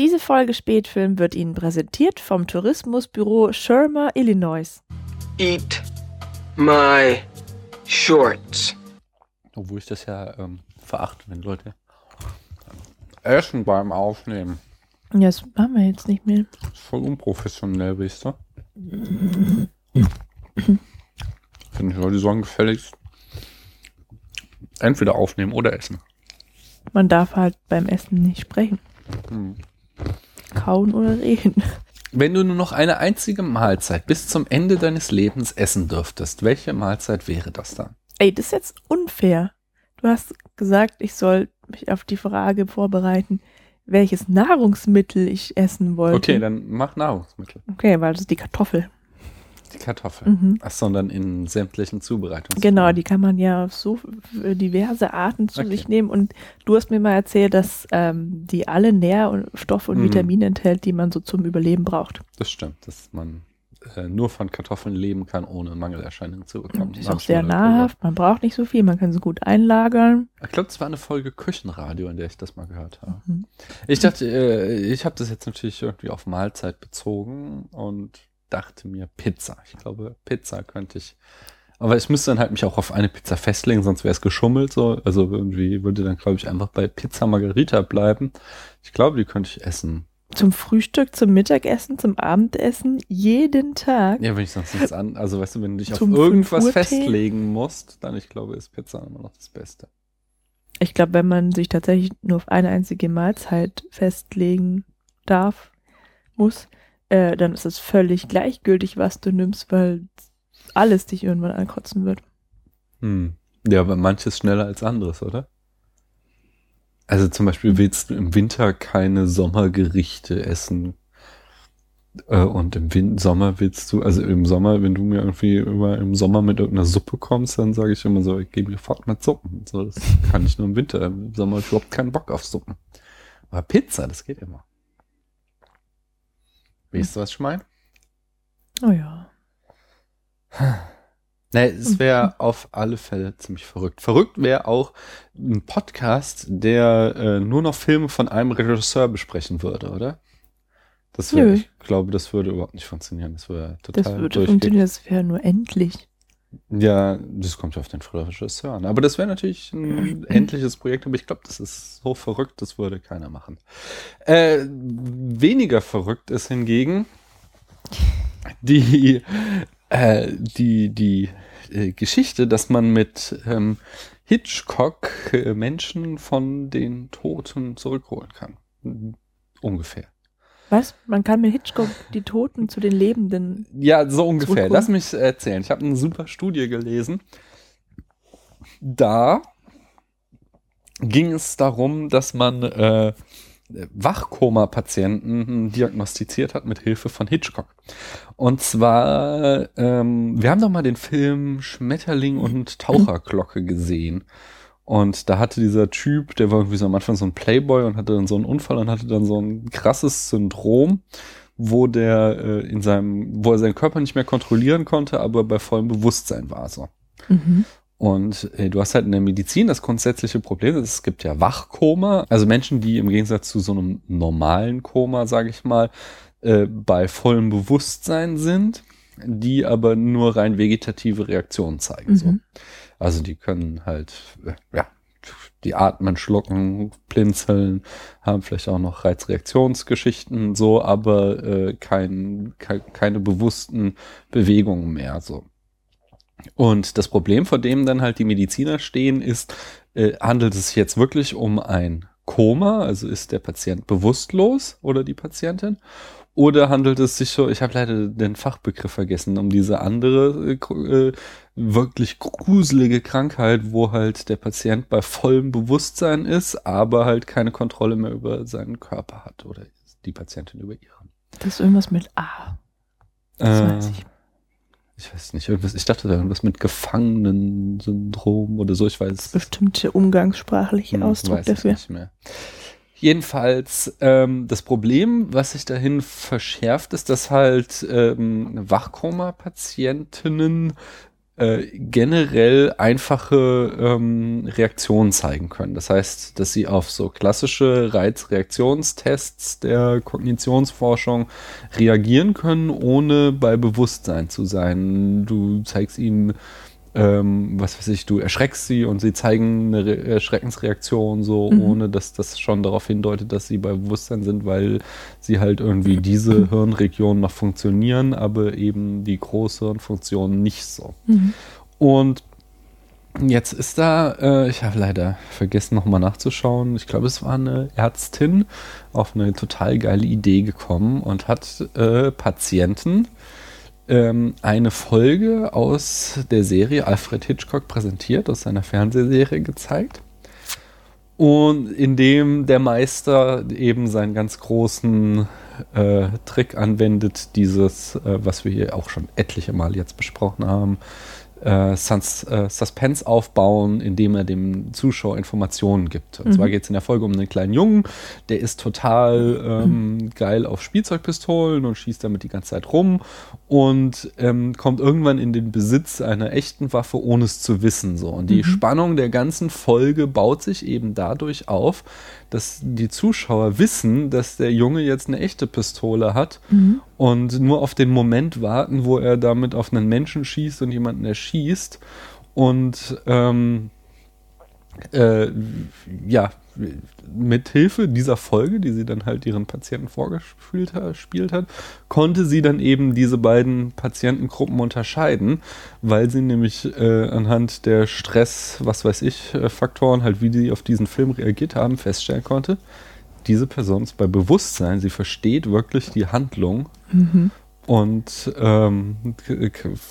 Diese Folge Spätfilm wird Ihnen präsentiert vom Tourismusbüro Schirmer, Illinois. Eat my shorts. Obwohl ich das ja ähm, verachte, wenn Leute essen beim Aufnehmen. Ja, das machen wir jetzt nicht mehr. Das ist voll unprofessionell, weißt du? Finde ich, Leute sollen gefälligst entweder aufnehmen oder essen. Man darf halt beim Essen nicht sprechen. Hm. Kauen oder reden. Wenn du nur noch eine einzige Mahlzeit bis zum Ende deines Lebens essen dürftest, welche Mahlzeit wäre das dann? Ey, das ist jetzt unfair. Du hast gesagt, ich soll mich auf die Frage vorbereiten, welches Nahrungsmittel ich essen wollte. Okay, dann mach Nahrungsmittel. Okay, weil das ist die Kartoffel. Die Kartoffel. Mhm. Ach, sondern in sämtlichen Zubereitungen. Genau, die kann man ja auf so diverse Arten zu Okay. sich nehmen. Und du hast mir mal erzählt, dass ähm, die alle Nährstoffe und Mhm. Vitamine enthält, die man so zum Überleben braucht. Das stimmt, dass man äh, nur von Kartoffeln leben kann, ohne Mangelerscheinungen zu bekommen. Das ist auch sehr nahrhaft. Man braucht nicht so viel. Man kann sie gut einlagern. Ich glaube, das war eine Folge Küchenradio, in der ich das mal gehört habe. Mhm. Ich dachte, äh, ich habe das jetzt natürlich irgendwie auf Mahlzeit bezogen und dachte mir Pizza. Ich glaube, Pizza könnte ich. Aber ich müsste dann halt mich auch auf eine Pizza festlegen, sonst wäre es geschummelt so. Also irgendwie würde dann, glaube ich, einfach bei Pizza Margarita bleiben. Ich glaube, die könnte ich essen. Zum Frühstück, zum Mittagessen, zum Abendessen, jeden Tag. Ja, wenn ich sonst nichts an. Also weißt du, wenn du dich auf irgendwas 5 Uhr Tee? festlegen musst, dann ich glaube, ist Pizza immer noch das Beste. Ich glaube, wenn man sich tatsächlich nur auf eine einzige Mahlzeit festlegen darf, muss, äh, dann ist es völlig gleichgültig, was du nimmst, weil alles dich irgendwann ankotzen wird. Hm. Ja, aber manches schneller als anderes, oder? Also zum Beispiel willst du im Winter keine Sommergerichte essen. Äh, und im Win Sommer willst du, also im Sommer, wenn du mir irgendwie immer im Sommer mit irgendeiner Suppe kommst, dann sage ich immer so, ich gehe mir fort mit Suppen. So, das kann ich nur im Winter. Im Sommer hab ich überhaupt keinen Bock auf Suppen. Aber Pizza, das geht immer. Weißt du, was ich meine? Oh ja. Nee, es wäre auf alle Fälle ziemlich verrückt. Verrückt wäre auch ein Podcast, der äh, nur noch Filme von einem Regisseur besprechen würde, oder? Das wäre, ich glaube, das würde überhaupt nicht funktionieren. Das wäre total Das würde funktionieren, das wäre nur endlich. Ja, das kommt ja auf den Regisseur an. Aber das wäre natürlich ein endliches Projekt, aber ich glaube, das ist so verrückt, das würde keiner machen. Äh, weniger verrückt ist hingegen die, äh, die, die äh, Geschichte, dass man mit ähm, Hitchcock äh, Menschen von den Toten zurückholen kann. Ungefähr. Was? Man kann mit Hitchcock die Toten zu den Lebenden. Ja, so ungefähr. Lass mich erzählen. Ich habe eine super Studie gelesen. Da ging es darum, dass man äh, Wachkoma-Patienten diagnostiziert hat mit Hilfe von Hitchcock. Und zwar, ähm, wir haben doch mal den Film Schmetterling und Taucherglocke gesehen. Und da hatte dieser Typ, der war irgendwie so am Anfang so ein Playboy und hatte dann so einen Unfall und hatte dann so ein krasses Syndrom, wo der äh, in seinem, wo er seinen Körper nicht mehr kontrollieren konnte, aber bei vollem Bewusstsein war so. Mhm. Und äh, du hast halt in der Medizin das grundsätzliche Problem, dass es gibt ja Wachkoma, also Menschen, die im Gegensatz zu so einem normalen Koma, sage ich mal, äh, bei vollem Bewusstsein sind, die aber nur rein vegetative Reaktionen zeigen. So. Also die können halt, äh, ja, die atmen, schlucken, blinzeln, haben vielleicht auch noch Reizreaktionsgeschichten, so, aber äh, kein, kein, keine bewussten Bewegungen mehr. So. Und das Problem, vor dem dann halt die Mediziner stehen, ist, äh, handelt es sich jetzt wirklich um ein Koma, also ist der Patient bewusstlos oder die Patientin? Oder handelt es sich so, ich habe leider den Fachbegriff vergessen, um diese andere äh, äh, wirklich gruselige Krankheit, wo halt der Patient bei vollem Bewusstsein ist, aber halt keine Kontrolle mehr über seinen Körper hat oder die Patientin über ihren. Das ist irgendwas mit A. Das weiß ich. Ich weiß nicht, irgendwas, ich dachte da irgendwas mit Gefangenensyndrom oder so, ich weiß. Bestimmte umgangssprachliche Hm, Ausdruck weiß ich dafür. nicht mehr. Jedenfalls, ähm, das Problem, was sich dahin verschärft, ist, dass halt ähm, Wachkoma-Patientinnen äh, generell einfache ähm, Reaktionen zeigen können. Das heißt, dass sie auf so klassische Reizreaktionstests der Kognitionsforschung reagieren können, ohne bei Bewusstsein zu sein. Du zeigst ihnen ähm, was weiß ich, du erschreckst sie und sie zeigen eine Re Erschreckensreaktion so, mhm. ohne dass das schon darauf hindeutet, dass sie bei Bewusstsein sind, weil sie halt irgendwie diese Hirnregionen noch funktionieren, aber eben die Großhirnfunktionen nicht so. Mhm. Und Jetzt ist da, äh, ich habe leider vergessen nochmal nachzuschauen, ich glaube es war eine Ärztin auf eine total geile Idee gekommen und hat äh, Patienten ähm, eine Folge aus der Serie Alfred Hitchcock präsentiert, aus seiner Fernsehserie gezeigt. Und in dem der Meister eben seinen ganz großen äh, Trick anwendet, dieses, äh, was wir hier auch schon etliche Mal jetzt besprochen haben, äh, Sus äh, Suspense aufbauen, indem er dem Zuschauer Informationen gibt. Und mhm. zwar geht es in der Folge um einen kleinen Jungen, der ist total ähm, mhm. geil auf Spielzeugpistolen und schießt damit die ganze Zeit rum und ähm, kommt irgendwann in den Besitz einer echten Waffe, ohne es zu wissen. So. Und die mhm. Spannung der ganzen Folge baut sich eben dadurch auf, dass die Zuschauer wissen, dass der Junge jetzt eine echte Pistole hat mhm. und nur auf den Moment warten, wo er damit auf einen Menschen schießt und jemanden erschießt. Und ähm, äh, ja, mit Hilfe dieser Folge, die sie dann halt ihren Patienten vorgespielt hat, konnte sie dann eben diese beiden Patientengruppen unterscheiden, weil sie nämlich äh, anhand der Stress, was weiß ich, äh, Faktoren, halt wie die auf diesen Film reagiert haben, feststellen konnte, diese Person ist bei Bewusstsein, sie versteht wirklich die Handlung mhm und ähm,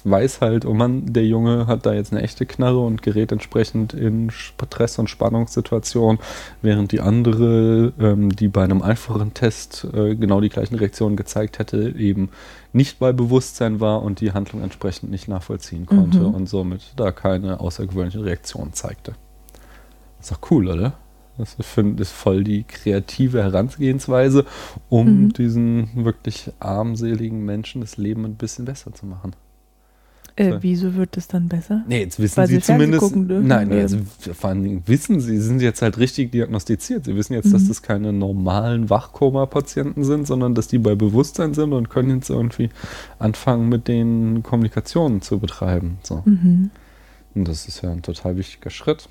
weiß halt, oh Mann, der Junge hat da jetzt eine echte Knarre und gerät entsprechend in Stress- und Spannungssituationen, während die andere, ähm, die bei einem einfachen Test äh, genau die gleichen Reaktionen gezeigt hätte, eben nicht bei Bewusstsein war und die Handlung entsprechend nicht nachvollziehen konnte mhm. und somit da keine außergewöhnliche Reaktion zeigte. Ist doch cool, oder? Das finde ich voll die kreative Herangehensweise, um mhm. diesen wirklich armseligen Menschen das Leben ein bisschen besser zu machen. Äh, so. Wieso wird es dann besser? Nee, jetzt wissen Weil sie, sie zumindest. Nein, nee, also vor allen Dingen wissen sie, sie sind jetzt halt richtig diagnostiziert. Sie wissen jetzt, mhm. dass das keine normalen Wachkoma-Patienten sind, sondern dass die bei Bewusstsein sind und können jetzt irgendwie anfangen, mit denen Kommunikationen zu betreiben. So. Mhm. Und das ist ja ein total wichtiger Schritt.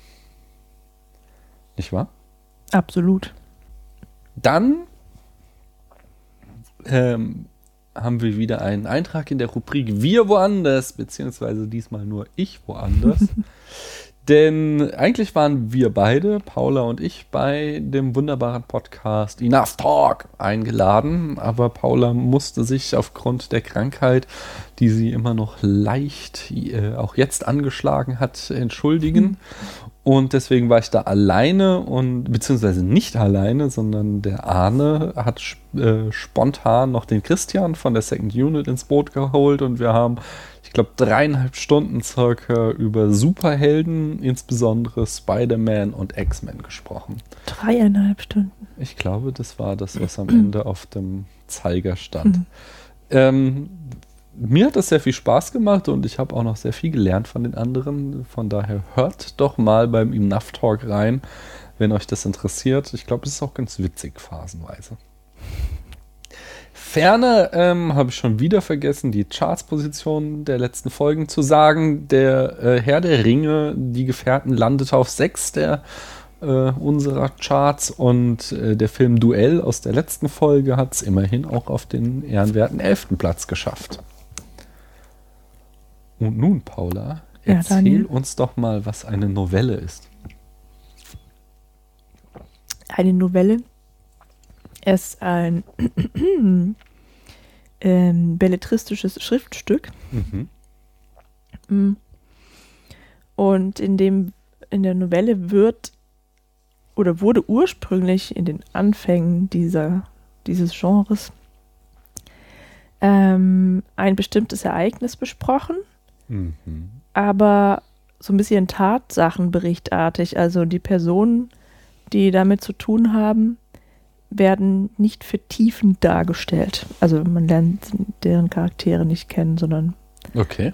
Nicht wahr? Absolut. Dann ähm, haben wir wieder einen Eintrag in der Rubrik Wir woanders, beziehungsweise diesmal nur ich woanders. Denn eigentlich waren wir beide, Paula und ich, bei dem wunderbaren Podcast Enough Talk eingeladen. Aber Paula musste sich aufgrund der Krankheit, die sie immer noch leicht äh, auch jetzt angeschlagen hat, entschuldigen. Und deswegen war ich da alleine und beziehungsweise nicht alleine, sondern der Arne hat äh, spontan noch den Christian von der Second Unit ins Boot geholt und wir haben, ich glaube, dreieinhalb Stunden circa über Superhelden, insbesondere Spider-Man und X-Men gesprochen. Dreieinhalb Stunden. Ich glaube, das war das, was am Ende auf dem Zeiger stand. Mhm. Ähm, mir hat das sehr viel Spaß gemacht und ich habe auch noch sehr viel gelernt von den anderen. Von daher hört doch mal beim Enough Talk rein, wenn euch das interessiert. Ich glaube, es ist auch ganz witzig phasenweise. Ferner ähm, habe ich schon wieder vergessen, die Charts-Position der letzten Folgen zu sagen. Der äh, Herr der Ringe, die Gefährten, landete auf 6 der äh, unserer Charts und äh, der Film Duell aus der letzten Folge hat es immerhin auch auf den ehrenwerten 11. Platz geschafft. Und nun, Paula, erzähl ja, uns doch mal, was eine Novelle ist. Eine Novelle ist ein ähm, belletristisches Schriftstück. Mhm. Mm. Und in dem in der Novelle wird oder wurde ursprünglich in den Anfängen dieser, dieses Genres ähm, ein bestimmtes Ereignis besprochen Mhm. Aber so ein bisschen Tatsachenberichtartig. Also die Personen, die damit zu tun haben, werden nicht vertiefend dargestellt. Also man lernt deren Charaktere nicht kennen, sondern okay.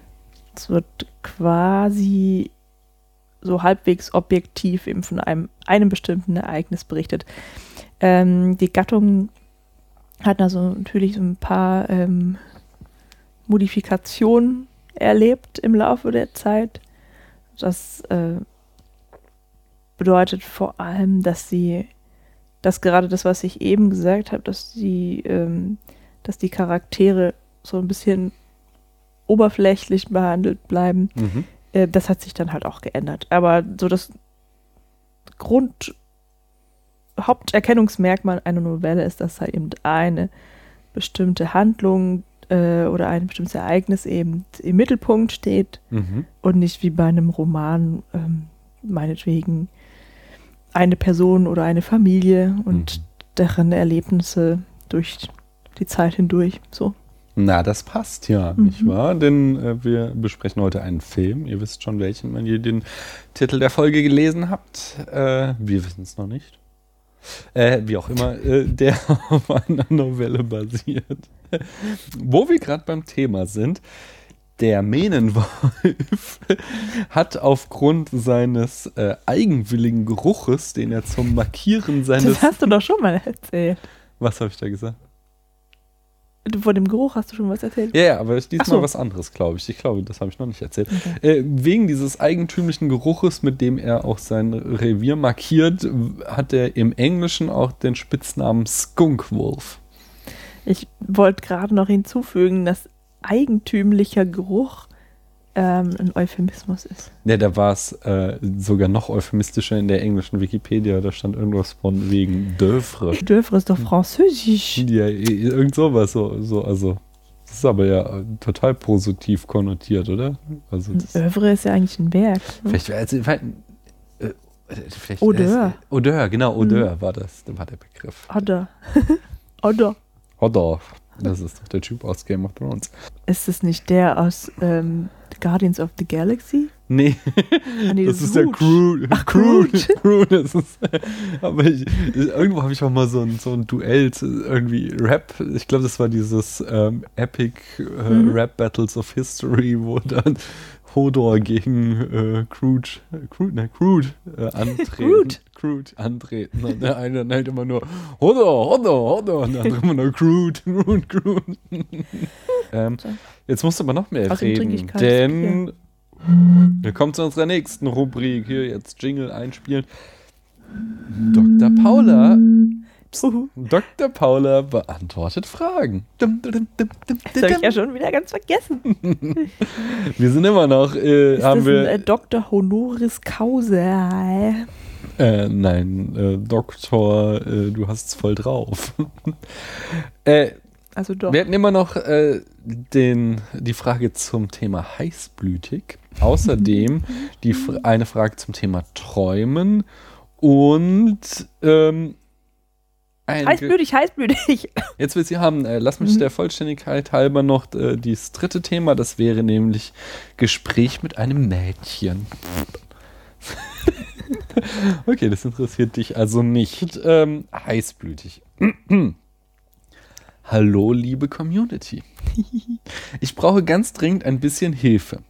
Es wird quasi so halbwegs objektiv eben von einem, einem bestimmten Ereignis berichtet. Ähm, die Gattung hat also natürlich so ein paar ähm, Modifikationen erlebt im Laufe der Zeit. Das äh, bedeutet vor allem, dass sie, dass gerade das, was ich eben gesagt habe, dass die, ähm, dass die Charaktere so ein bisschen oberflächlich behandelt bleiben, Mhm. äh, das hat sich dann halt auch geändert. Aber so das Grund Haupterkennungsmerkmal einer Novelle ist, dass halt eben eine bestimmte Handlung äh, oder ein bestimmtes Ereignis eben im Mittelpunkt steht Mhm. und nicht wie bei einem Roman ähm, meinetwegen eine Person oder eine Familie und Mhm. deren Erlebnisse durch die Zeit hindurch. So. Na, das passt ja, Mhm. nicht wahr? Denn äh, wir besprechen heute einen Film. Ihr wisst schon welchen, wenn ihr den Titel der Folge gelesen habt. Äh, wir wissen es noch nicht. Äh, wie auch immer, äh, der auf einer Novelle basiert. Wo wir gerade beim Thema sind, der Mähnenwolf hat aufgrund seines äh, eigenwilligen Geruches, den er zum Markieren seines... Das hast du doch schon mal erzählt. Was habe ich da gesagt? Vor dem Geruch hast du schon was erzählt. Ja, ja, aber diesmal so. was anderes, glaube ich. Ich glaube, das habe ich noch nicht erzählt. Okay. Äh, wegen dieses eigentümlichen Geruches, mit dem er auch sein Revier markiert, hat er im Englischen auch den Spitznamen Skunk Wolf. Ich wollte gerade noch hinzufügen, dass eigentümlicher Geruch ähm, ein Euphemismus ist. Ja, da war es äh, sogar noch euphemistischer in der englischen Wikipedia. Da stand irgendwas von wegen Dövre. Dövre ist doch französisch. Ja, irgend sowas. So, so, also, das ist aber ja total positiv konnotiert, oder? Also, Övre ist ja eigentlich ein Werk. ne? Vielleicht, also, vielleicht, äh, vielleicht Odeur. Äh, Odeur, genau, Odeur war das, war der Begriff. Oder. Oder. Odor. Das ist doch der Typ aus Game of Thrones. Ist es nicht der aus ähm, The Guardians of the Galaxy? Nee, Ah, nee, das ist der Groot. Crew. Ach, Crew. Crew, das ist, aber ich, irgendwo habe ich auch mal so ein, so ein Duell, irgendwie Rap. Ich glaube, das war dieses ähm, Epic äh, Mhm. Rap Battles of History, wo dann Hodor gegen äh, Crude, äh, Crude, ne, Crude äh, antreten. Groot. Crude antreten. Und der eine dann halt immer nur Hodor, Hodor, Hodor. Und der andere immer nur Crude, Crude, Crude. ähm, jetzt musst du aber noch mehr Außerdem reden, denn wir kommen zu unserer nächsten Rubrik. Hier jetzt Jingle einspielen. Dr. Paula, Uhu. Dr. Paula beantwortet Fragen. Dum, dum, dum, dum, dum, Das habe ich ja schon wieder ganz vergessen. Wir sind immer noch, äh, Ist haben das wir, ein äh, Dr. Honoris Causa? äh, nein, äh, Doktor, äh, du hast es voll drauf. äh, Also doch. Wir hatten immer noch äh, den, die Frage zum Thema heißblütig. Außerdem die, eine Frage zum Thema Träumen und ähm, ein Heißblütig, heißblütig. Jetzt will sie haben, äh, lass mich Mhm. der Vollständigkeit halber noch äh, dieses dritte Thema, das wäre nämlich Gespräch mit einem Mädchen. okay, das interessiert dich also nicht. Ähm, heißblütig. Hallo, liebe Community. Ich brauche ganz dringend ein bisschen Hilfe.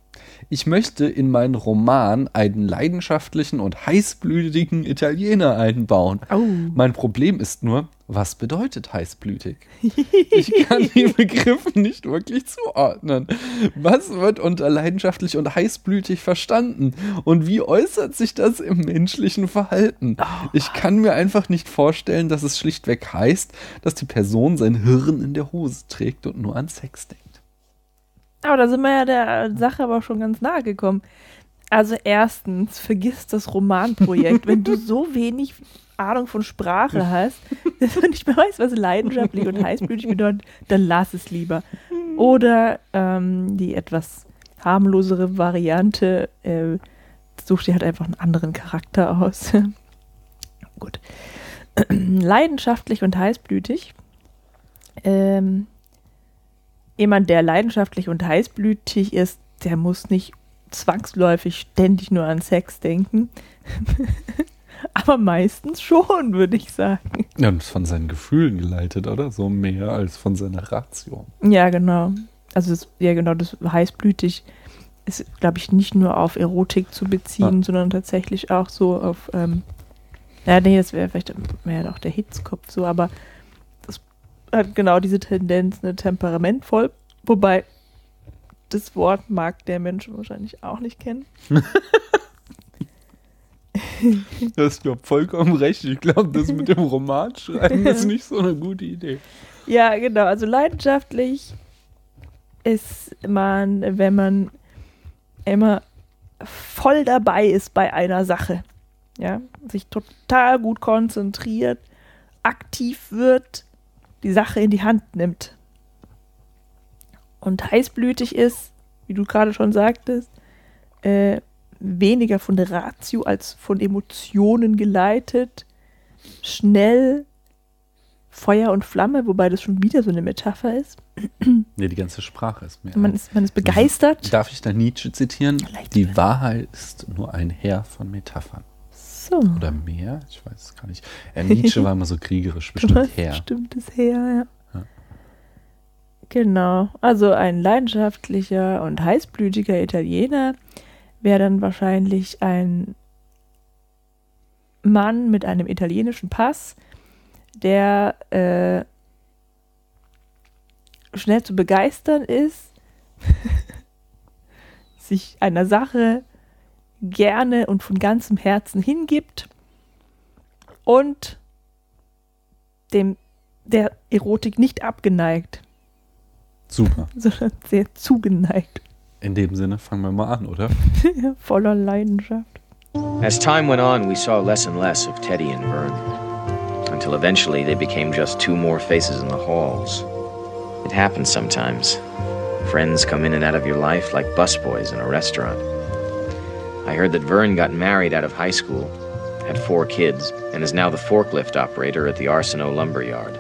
Ich möchte in meinen Roman einen leidenschaftlichen und heißblütigen Italiener einbauen. Oh. Mein Problem ist nur, was bedeutet heißblütig? Ich kann die Begriffe nicht wirklich zuordnen. Was wird unter leidenschaftlich und heißblütig verstanden? Und wie äußert sich das im menschlichen Verhalten? Ich kann mir einfach nicht vorstellen, dass es schlichtweg heißt, dass die Person sein Hirn in der Hose trägt und nur an Sex denkt. Aber da sind wir ja der Sache aber schon ganz nahe gekommen. Also erstens, vergiss das Romanprojekt. Wenn du so wenig Ahnung von Sprache hast, dass du nicht mehr weißt, was leidenschaftlich und heißblütig bedeutet, dann lass es lieber. Oder ähm, die etwas harmlosere Variante, äh, such dir halt einfach einen anderen Charakter aus. Gut. Leidenschaftlich und heißblütig. Ähm, jemand, der leidenschaftlich und heißblütig ist, der muss nicht zwangsläufig ständig nur an Sex denken. Aber meistens schon, würde ich sagen. Ja, und ist von seinen Gefühlen geleitet, oder? So mehr als von seiner Ratio. Ja, genau. Also, das, ja, genau, das heißblütig ist, glaube ich, nicht nur auf Erotik zu beziehen, Ja. sondern tatsächlich auch so auf, ähm, ja, nee, das wäre vielleicht mehr doch der Hitzkopf so, aber hat genau diese Tendenz, ne, temperamentvoll, wobei das Wort mag der Mensch wahrscheinlich auch nicht kennen. Du hast ja vollkommen recht. Ich glaube, das mit dem Roman schreiben ist nicht so eine gute Idee. Ja, genau. Also leidenschaftlich ist man, wenn man immer voll dabei ist bei einer Sache. Ja, sich total gut konzentriert, aktiv wird, die Sache in die Hand nimmt. Und heißblütig ist, wie du gerade schon sagtest, äh, weniger von der Ratio als von Emotionen geleitet, schnell, Feuer und Flamme, wobei das schon wieder so eine Metapher ist. Nee, die ganze Sprache ist mehr. Man ist, man ist begeistert. Darf ich da Nietzsche zitieren? Leicht Die. Wahrheit ist nur ein Heer von Metaphern. So. Oder mehr? Ich weiß es gar nicht. Äh, Nietzsche war immer so kriegerisch, bestimmt Heer. Bestimmtes her, ja. Ja. Genau. Also ein leidenschaftlicher und heißblütiger Italiener wäre dann wahrscheinlich ein Mann mit einem italienischen Pass, der äh, schnell zu begeistern ist, sich einer Sache gerne und von ganzem Herzen hingibt und dem der Erotik nicht abgeneigt, Super. sondern sehr zugeneigt, In dem Sinne fangen wir mal an, oder? voller Leidenschaft. As time went on, we saw less and less of Teddy and Vern, until eventually they became just two more faces in the halls. It happens sometimes. Friends come in and out of your life like busboys in a restaurant. I heard that Vern got married out of high school, had four kids, and is now the forklift operator at the Arsenault lumber yard.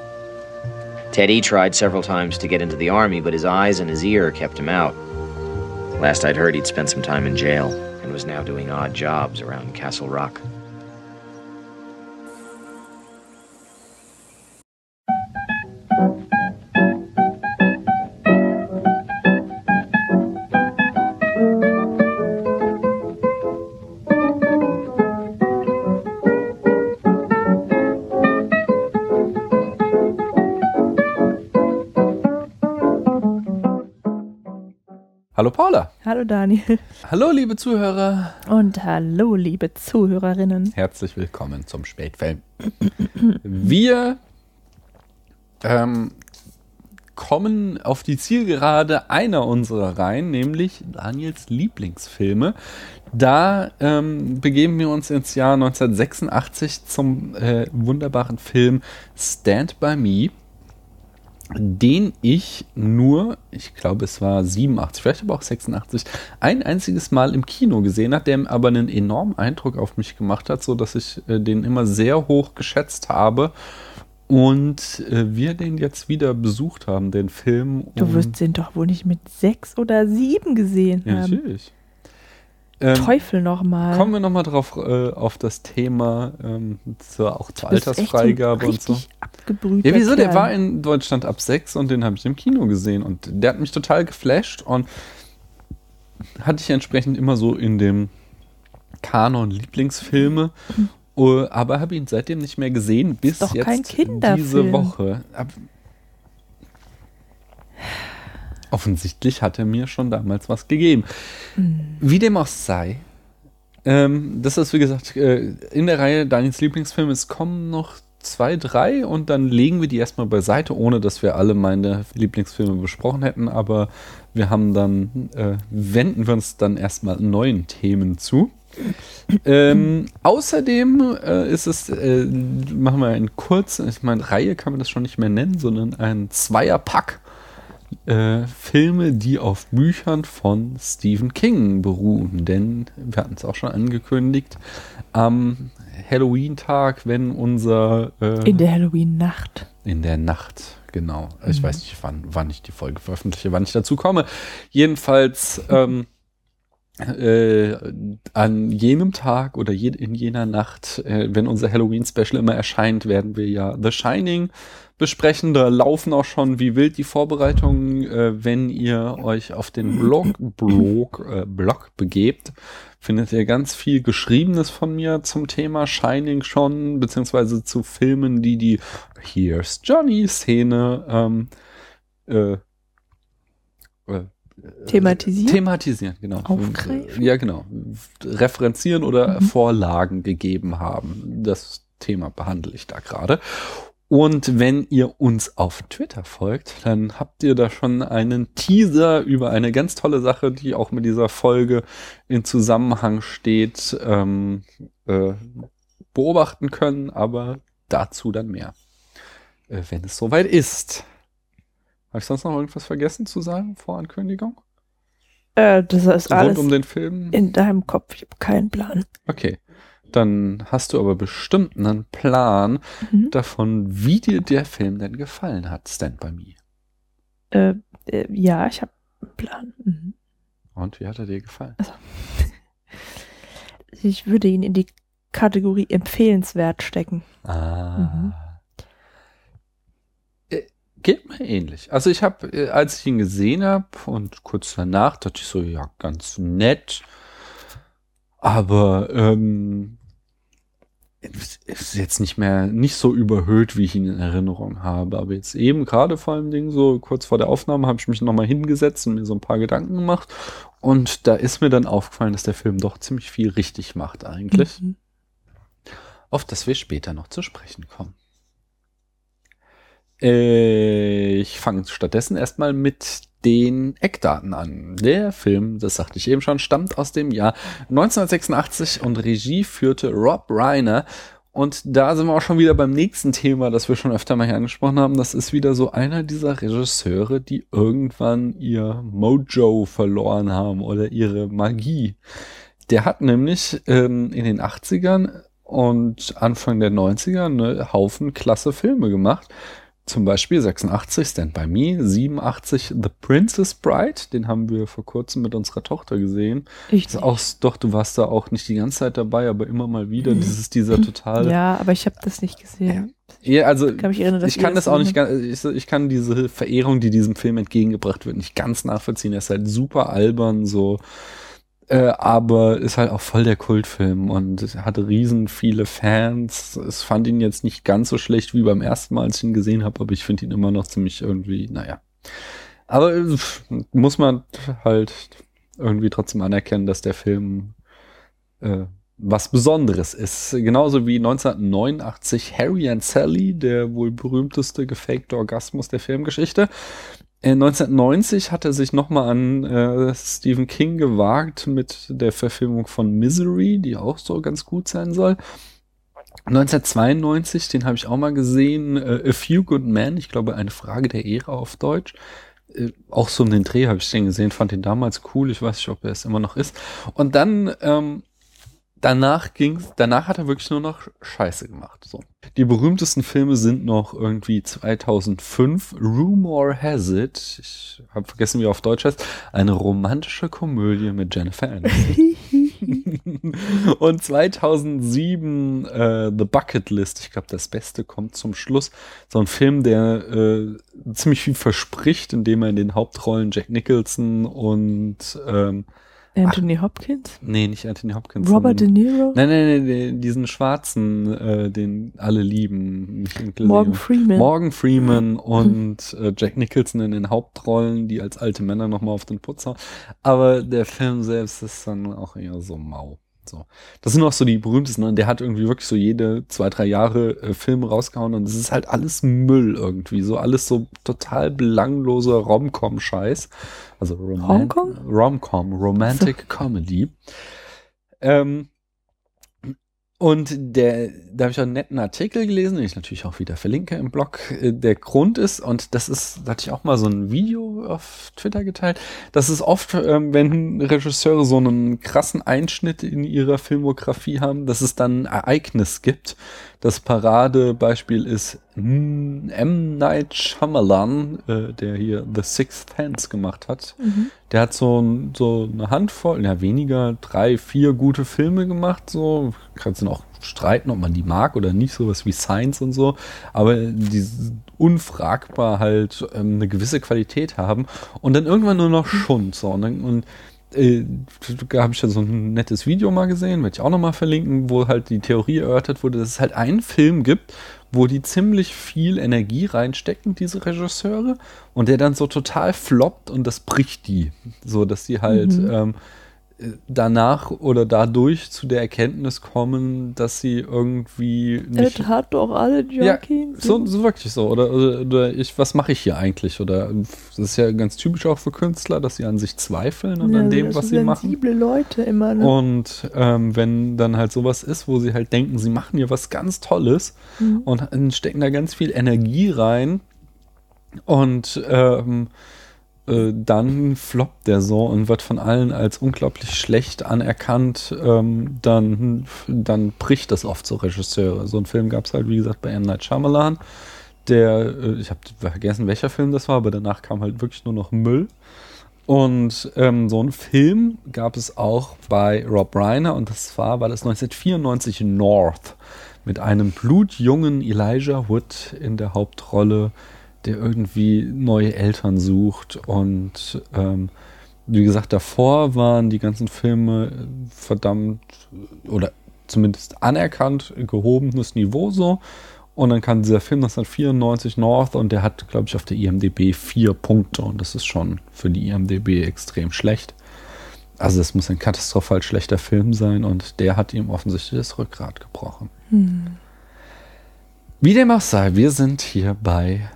Teddy tried several times to get into the army, but his eyes and his ear kept him out. Last I'd heard, he'd spent some time in jail and was now doing odd jobs around Castle Rock. Hallo Paula. Hallo Daniel Hallo liebe Zuhörer. und hallo liebe Zuhörerinnen. Herzlich willkommen zum Spätfilm. Wir ähm, kommen auf die Zielgerade einer unserer Reihen, nämlich Daniels Lieblingsfilme. Da ähm, begeben wir uns ins Jahr 1986 zum äh, wunderbaren Film Stand By Me, den ich nur, ich glaube es war 87, vielleicht aber auch 86, ein einziges Mal im Kino gesehen hat, der aber einen enormen Eindruck auf mich gemacht hat, so dass ich äh, den immer sehr hoch geschätzt habe und äh, wir den jetzt wieder besucht haben, den Film. Du wirst den doch wohl nicht mit sechs oder sieben gesehen ja, haben. natürlich. Ähm, Teufel nochmal. Kommen wir nochmal drauf äh, auf das Thema, ähm, zur, auch zur Altersfreigabe und so. Ja, wieso? Der Kerl. war in Deutschland ab 6 und den habe ich im Kino gesehen und der hat mich total geflasht und hatte ich entsprechend immer so in dem Kanon Lieblingsfilme, uh, aber habe ihn seitdem nicht mehr gesehen, bis jetzt diese Woche. Ab Offensichtlich hat er mir schon damals was gegeben. Hm. Wie dem auch sei, ähm, das ist wie gesagt äh, in der Reihe Daniels Lieblingsfilme. Es kommen noch zwei, drei und dann legen wir die erstmal beiseite, ohne dass wir alle meine Lieblingsfilme besprochen hätten. Aber wir haben dann, äh, wenden wir uns dann erstmal neuen Themen zu. Ähm, außerdem äh, ist es, äh, machen wir einen kurzen, ich meine, Reihe kann man das schon nicht mehr nennen, sondern ein Zweierpack äh, Filme, die auf Büchern von Stephen King beruhen. Denn wir hatten es auch schon angekündigt, am Halloween-Tag, wenn unser äh, In der Halloween-Nacht. in der Nacht, genau. Ich weiß nicht, wann, wann ich die Folge veröffentliche, wann ich dazu komme. Jedenfalls ähm, äh, an jenem Tag oder je, in jener Nacht, äh, wenn unser Halloween-Special immer erscheint, werden wir ja The Shining besprechen. Da laufen auch schon wie wild die Vorbereitungen, äh, wenn ihr euch auf den Blog, Blog, äh, Blog begebt. Findet ihr ganz viel Geschriebenes von mir zum Thema Shining schon, beziehungsweise zu Filmen, die die Here's Johnny-Szene ähm, äh, äh, Thematisieren? Thematisieren, genau. Aufgreifen? Ja, genau. Referenzieren oder Mhm. Vorlagen gegeben haben. Das Thema behandle ich da gerade. Und wenn ihr uns auf Twitter folgt, dann habt ihr da schon einen Teaser über eine ganz tolle Sache, die auch mit dieser Folge in Zusammenhang steht, ähm, äh, beobachten können, aber dazu dann mehr, äh, wenn es soweit ist. Habe ich sonst noch irgendwas vergessen zu sagen vor Ankündigung? Äh, das ist alles Rund um den Film? in deinem Kopf. Ich habe keinen Plan. Okay. Dann hast du aber bestimmt einen Plan Mhm. davon, wie dir der Film denn gefallen hat, Stand By Me. Äh, äh, ja, ich habe einen Plan. Mhm. Und wie hat er dir gefallen? Ich würde ihn in die Kategorie empfehlenswert stecken. Ah. Mhm. Geht mir ähnlich. Also ich habe, äh, als ich ihn gesehen habe und kurz danach dachte ich so, ja, ganz nett. Aber ähm, es ist jetzt nicht mehr nicht so überhöht, wie ich ihn in Erinnerung habe. Aber jetzt eben gerade vor allem Ding so kurz vor der Aufnahme habe ich mich nochmal hingesetzt und mir so ein paar Gedanken gemacht. Und da ist mir dann aufgefallen, dass der Film doch ziemlich viel richtig macht eigentlich. Mhm. auf das wir später noch zu sprechen kommen. Äh, Ich fange stattdessen erstmal mit den Eckdaten an. Der Film, das sagte ich eben schon, stammt aus dem Jahr 1986 und Regie führte Rob Reiner. Und da sind wir auch schon wieder beim nächsten Thema, das wir schon öfter mal hier angesprochen haben. Das ist wieder so einer dieser Regisseure, die irgendwann ihr Mojo verloren haben oder ihre Magie. Der hat nämlich ähm, in den 80ern und Anfang der 90er eine Haufen klasse Filme gemacht. Zum Beispiel 86 Stand By Me, 87 The Princess Bride, den haben wir vor kurzem mit unserer Tochter gesehen. Ich Das ist auch, doch, du warst da auch nicht die ganze Zeit dabei, aber immer mal wieder. Dieses, dieser total. Ja, aber ich habe das nicht gesehen. Ja, also Ich kann mich erinnern, ich kann das auch nicht ich, ich kann diese Verehrung, die diesem Film entgegengebracht wird, nicht ganz nachvollziehen. Er ist halt super albern, so, äh, aber ist halt auch voll der Kultfilm und hatte riesen viele Fans. Es fand ihn jetzt nicht ganz so schlecht wie beim ersten Mal, als ich ihn gesehen habe, aber ich finde ihn immer noch ziemlich irgendwie, naja. Aber äh, muss man halt irgendwie trotzdem anerkennen, dass der Film äh, was Besonderes ist. Genauso wie 1989 Harry and Sally, der wohl berühmteste gefakte Orgasmus der Filmgeschichte. Äh, 1990 hat er sich nochmal an äh, Stephen King gewagt mit der Verfilmung von Misery, die auch so ganz gut sein soll. 1992, den habe ich auch mal gesehen, äh, A Few Good Men, ich glaube eine Frage der Ehre auf Deutsch. Äh, auch so um den Dreh habe ich den gesehen, fand den damals cool, ich weiß nicht, ob er es immer noch ist. Und dann ähm, danach ging's, danach hat er wirklich nur noch Scheiße gemacht. So. Die berühmtesten Filme sind noch irgendwie 2005 Rumor Has It, ich habe vergessen, wie er auf Deutsch heißt, eine romantische Komödie mit Jennifer Aniston. Und 2007 äh, The Bucket List, ich glaube, das Beste kommt zum Schluss. So ein Film, der äh, ziemlich viel verspricht, indem er in den Hauptrollen Jack Nicholson und ähm, Anthony Hopkins? nee, nicht Anthony Hopkins. Robert De Niro? Nein, nein, nein, diesen schwarzen, äh, den alle lieben. Morgan Freeman. Morgan Freeman und äh, Jack Nicholson in den Hauptrollen, die als alte Männer nochmal auf den Putz hauen. Aber der Film selbst ist dann auch eher so mau. So. Das sind auch so die berühmtesten. Und der hat irgendwie wirklich so jede zwei, drei Jahre äh, Filme rausgehauen und es ist halt alles Müll irgendwie. So alles so total belangloser Rom-Com-Scheiß. Also Roman Rom-Com? Rom-Com, Romantic Comedy. Ähm, und der, da habe ich auch einen netten Artikel gelesen, den ich natürlich auch wieder verlinke im Blog. Äh, Der Grund ist, und das ist, da hatte ich auch mal so ein Video auf Twitter geteilt, das ist oft, ähm, wenn Regisseure so einen krassen Einschnitt in ihrer Filmografie haben, dass es dann ein Ereignis gibt. Das Paradebeispiel ist Hm, M. Night Shyamalan, äh, der hier The Sixth Sense gemacht hat, Mhm. Der hat so, so eine Handvoll, ja weniger, drei, vier gute Filme gemacht. So kannst du auch streiten, ob man die mag oder nicht, sowas wie Science und so. Aber die unfragbar halt ähm, eine gewisse Qualität haben und dann irgendwann nur noch Schund. So und, dann, und äh, da habe ich ja so ein nettes Video mal gesehen, werde ich auch nochmal verlinken, wo halt die Theorie erörtert wurde, dass es halt einen Film gibt, wo die ziemlich viel Energie reinstecken, diese Regisseure, und der dann so total floppt und das bricht die. So, dass die halt ähm, äh, danach oder dadurch zu der Erkenntnis kommen, dass sie irgendwie nicht. Es hat doch alle Ja, Junkies. so, so wirklich so. Oder, oder, oder ich, was mache ich hier eigentlich? Oder das ist ja ganz typisch auch für Künstler, dass sie an sich zweifeln und Ja, an dem, was sie machen. sensible Leute immer. Ne? Und ähm, wenn dann halt sowas ist, wo sie halt denken, sie machen hier was ganz Tolles Mhm. und stecken da ganz viel Energie rein und ähm, äh, dann floppt der so und wird von allen als unglaublich schlecht anerkannt, ähm, dann, dann bricht das oft so Regisseure. So einen Film gab es halt, wie gesagt, bei M. Night Shyamalan. Der, äh, ich habe vergessen, welcher Film das war, aber danach kam halt wirklich nur noch Müll. Und ähm, so einen Film gab es auch bei Rob Reiner und das war, war das 1994 in North mit einem blutjungen Elijah Wood in der Hauptrolle, der irgendwie neue Eltern sucht. Und ähm, wie gesagt, davor waren die ganzen Filme verdammt oder zumindest anerkannt gehobenes Niveau so. Und dann kam dieser Film 1994 North und der hat, glaube ich, auf der IMDB vier Punkte und das ist schon für die IMDB extrem schlecht. Also es muss ein katastrophal schlechter Film sein und der hat ihm offensichtlich das Rückgrat gebrochen. Wie dem auch sei, wir sind hier bei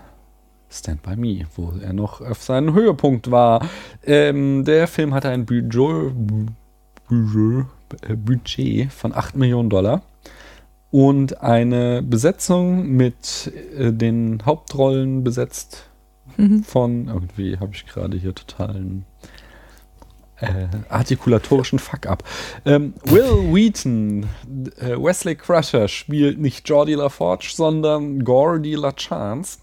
Stand By Me, wo er noch auf seinem Höhepunkt war. Ähm, der Film hatte ein Budget, Budget, äh, Budget von 8 Millionen Dollar und eine Besetzung mit äh, den Hauptrollen besetzt Mhm. von, irgendwie habe ich gerade hier totalen äh, artikulatorischen Fuck-up. Ähm, Will Wheaton, äh, Wesley Crusher spielt nicht Jordi LaForge, sondern Gordy LaChance.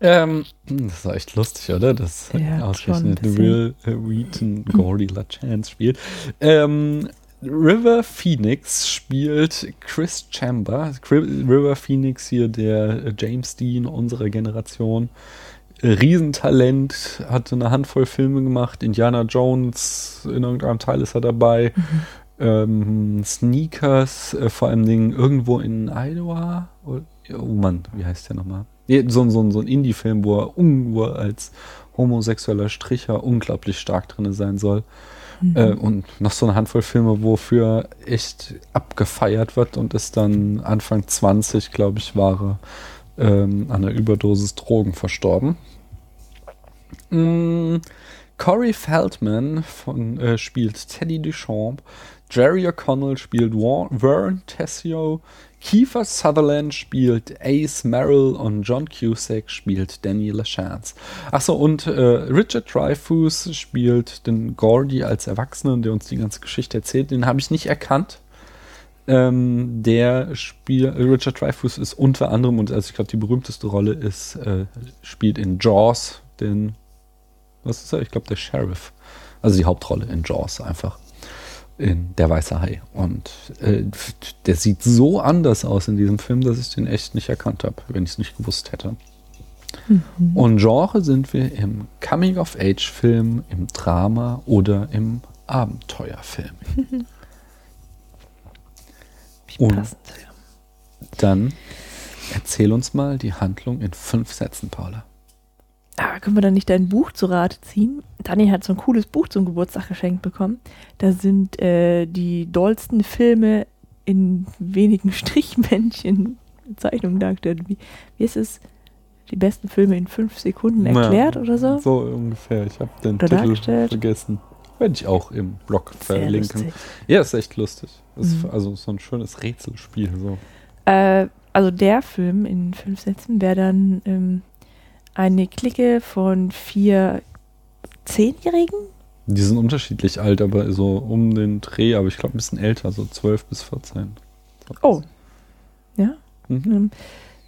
Ähm, das war echt lustig, oder? Das Ja, ausgerechnet Will Wheaton Gordy LaChance spielt. Ähm, River Phoenix spielt Chris Chamber. River Phoenix hier der James Dean unserer Generation. Riesentalent, hatte eine Handvoll Filme gemacht. Indiana Jones, in irgendeinem Teil ist er dabei. Ähm, Sneakers, äh, vor allem Dingen irgendwo in Iowa. Oh, oh Mann, wie heißt der nochmal? Nee, So, so, so ein Indie-Film, wo er, wo er als homosexueller Stricher unglaublich stark drin sein soll. Äh, und noch so eine Handvoll Filme, wofür echt abgefeiert wird und ist dann Anfang 20, glaube ich, war er ähm, an einer Überdosis Drogen verstorben. Mm, Corey Feldman von, äh, spielt Teddy Duchamp. Jerry O'Connell spielt War Vern Tessio. Kiefer Sutherland spielt Ace Merrill und John Cusack spielt Danny LaChance. Achso, und äh, Richard Dreyfuss spielt den Gordy als Erwachsenen, der uns die ganze Geschichte erzählt. Den habe ich nicht erkannt. Ähm, der spielt, Richard Dreyfuss ist unter anderem, und also ich glaube, die berühmteste Rolle ist, äh, spielt in Jaws den, was ist er? Ich glaube, der Sheriff. Also die Hauptrolle in Jaws einfach. In Der Weiße Hai. Und äh, der sieht so anders aus in diesem Film, dass ich den echt nicht erkannt habe, wenn ich es nicht gewusst hätte. Und Genre sind wir im Coming-of-Age-Film, im Drama oder im Abenteuerfilm. Wie Und- passend. Dann erzähl uns mal die Handlung in fünf Sätzen, Paula. Ah, können wir dann nicht dein Buch zu Rate ziehen? Dani hat so ein cooles Buch zum Geburtstag geschenkt bekommen. Da sind äh, die dollsten Filme in wenigen Strichmännchen Zeichnungen dargestellt. Wie, wie ist es? Die besten Filme in fünf Sekunden erklärt Ja, oder so? So ungefähr. Ich habe den Oder Titel vergessen. Werde ich auch im Blog Sehr verlinken. lustig. Ja, ist echt lustig. Ist Mhm. also so ein schönes Rätselspiel. So. Äh, also der Film in fünf Sätzen wäre dann ähm, eine Clique von vier Zehnjährigen. Die sind unterschiedlich alt, aber so um den Dreh, aber ich glaube ein bisschen älter, so 12 bis 14. Oh. Ja. Mhm.